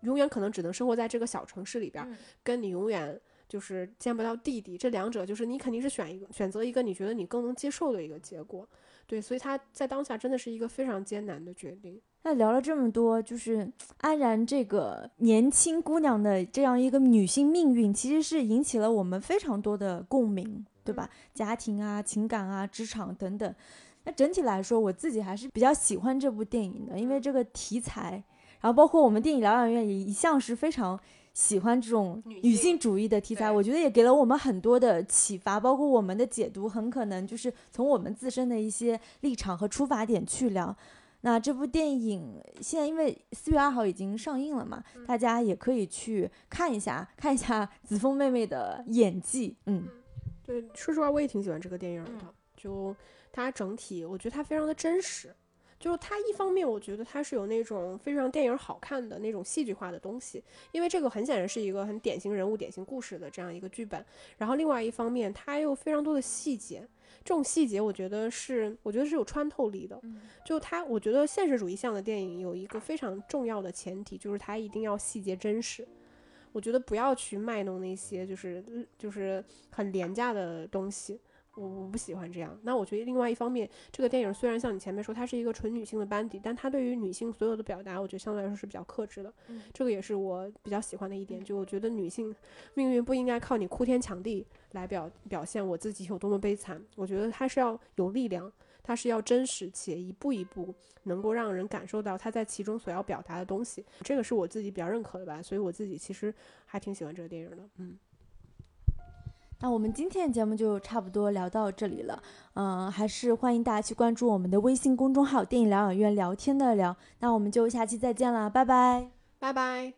[SPEAKER 3] 永远可能只能生活在这个小城市里边，跟你永远。就是见不到弟弟，这两者就是你肯定是选一个，选择一个你觉得你更能接受的一个结果，对，所以他在当下真的是一个非常艰难的决定。
[SPEAKER 2] 那聊了这么多，就是安然这个年轻姑娘的这样一个女性命运，其实是引起了我们非常多的共鸣，对吧？家庭啊、情感啊、职场等等。那整体来说，我自己还是比较喜欢这部电影的，因为这个题材，然后包括我们电影疗养院也一向是非常。喜欢这种女性主义的题材，我觉得也给了我们很多的启发，包括我们的解读，很可能就是从我们自身的一些立场和出发点去聊。那这部电影现在因为四月二号已经上映了嘛，大家也可以去看一下，看一下 子枫妹妹的演技。嗯，
[SPEAKER 3] 对，说实话我也挺喜欢这个电影的，就它整体，我觉得它非常的真实。就是它一方面，我觉得它是有那种非常电影好看的那种戏剧化的东西，因为这个很显然是一个很典型人物、典型故事的这样一个剧本。然后另外一方面，它又非常多的细节，这种细节我觉得是，我觉得是有穿透力的。就它，我觉得现实主义向的电影有一个非常重要的前提，就是它一定要细节真实。我觉得不要去卖弄那些就是就是很廉价的东西。我我不喜欢这样。那我觉得另外一方面，这个电影虽然像你前面说，它是一个纯女性的班底，但它对于女性所有的表达，我觉得相对来说是比较克制的。这个也是我比较喜欢的一点。就我觉得女性命运不应该靠你哭天抢地来表表现我自己有多么悲惨。我觉得它是要有力量，它是要真实且一步一步能够让人感受到它在其中所要表达的东西。这个是我自己比较认可的吧。所以我自己其实还挺喜欢这个电影的。嗯。
[SPEAKER 2] 那我们今天的节目就差不多聊到这里了，嗯，还是欢迎大家去关注我们的微信公众号“电影疗养院聊天的聊”。那我们就下期再见了，拜拜，
[SPEAKER 3] 拜拜。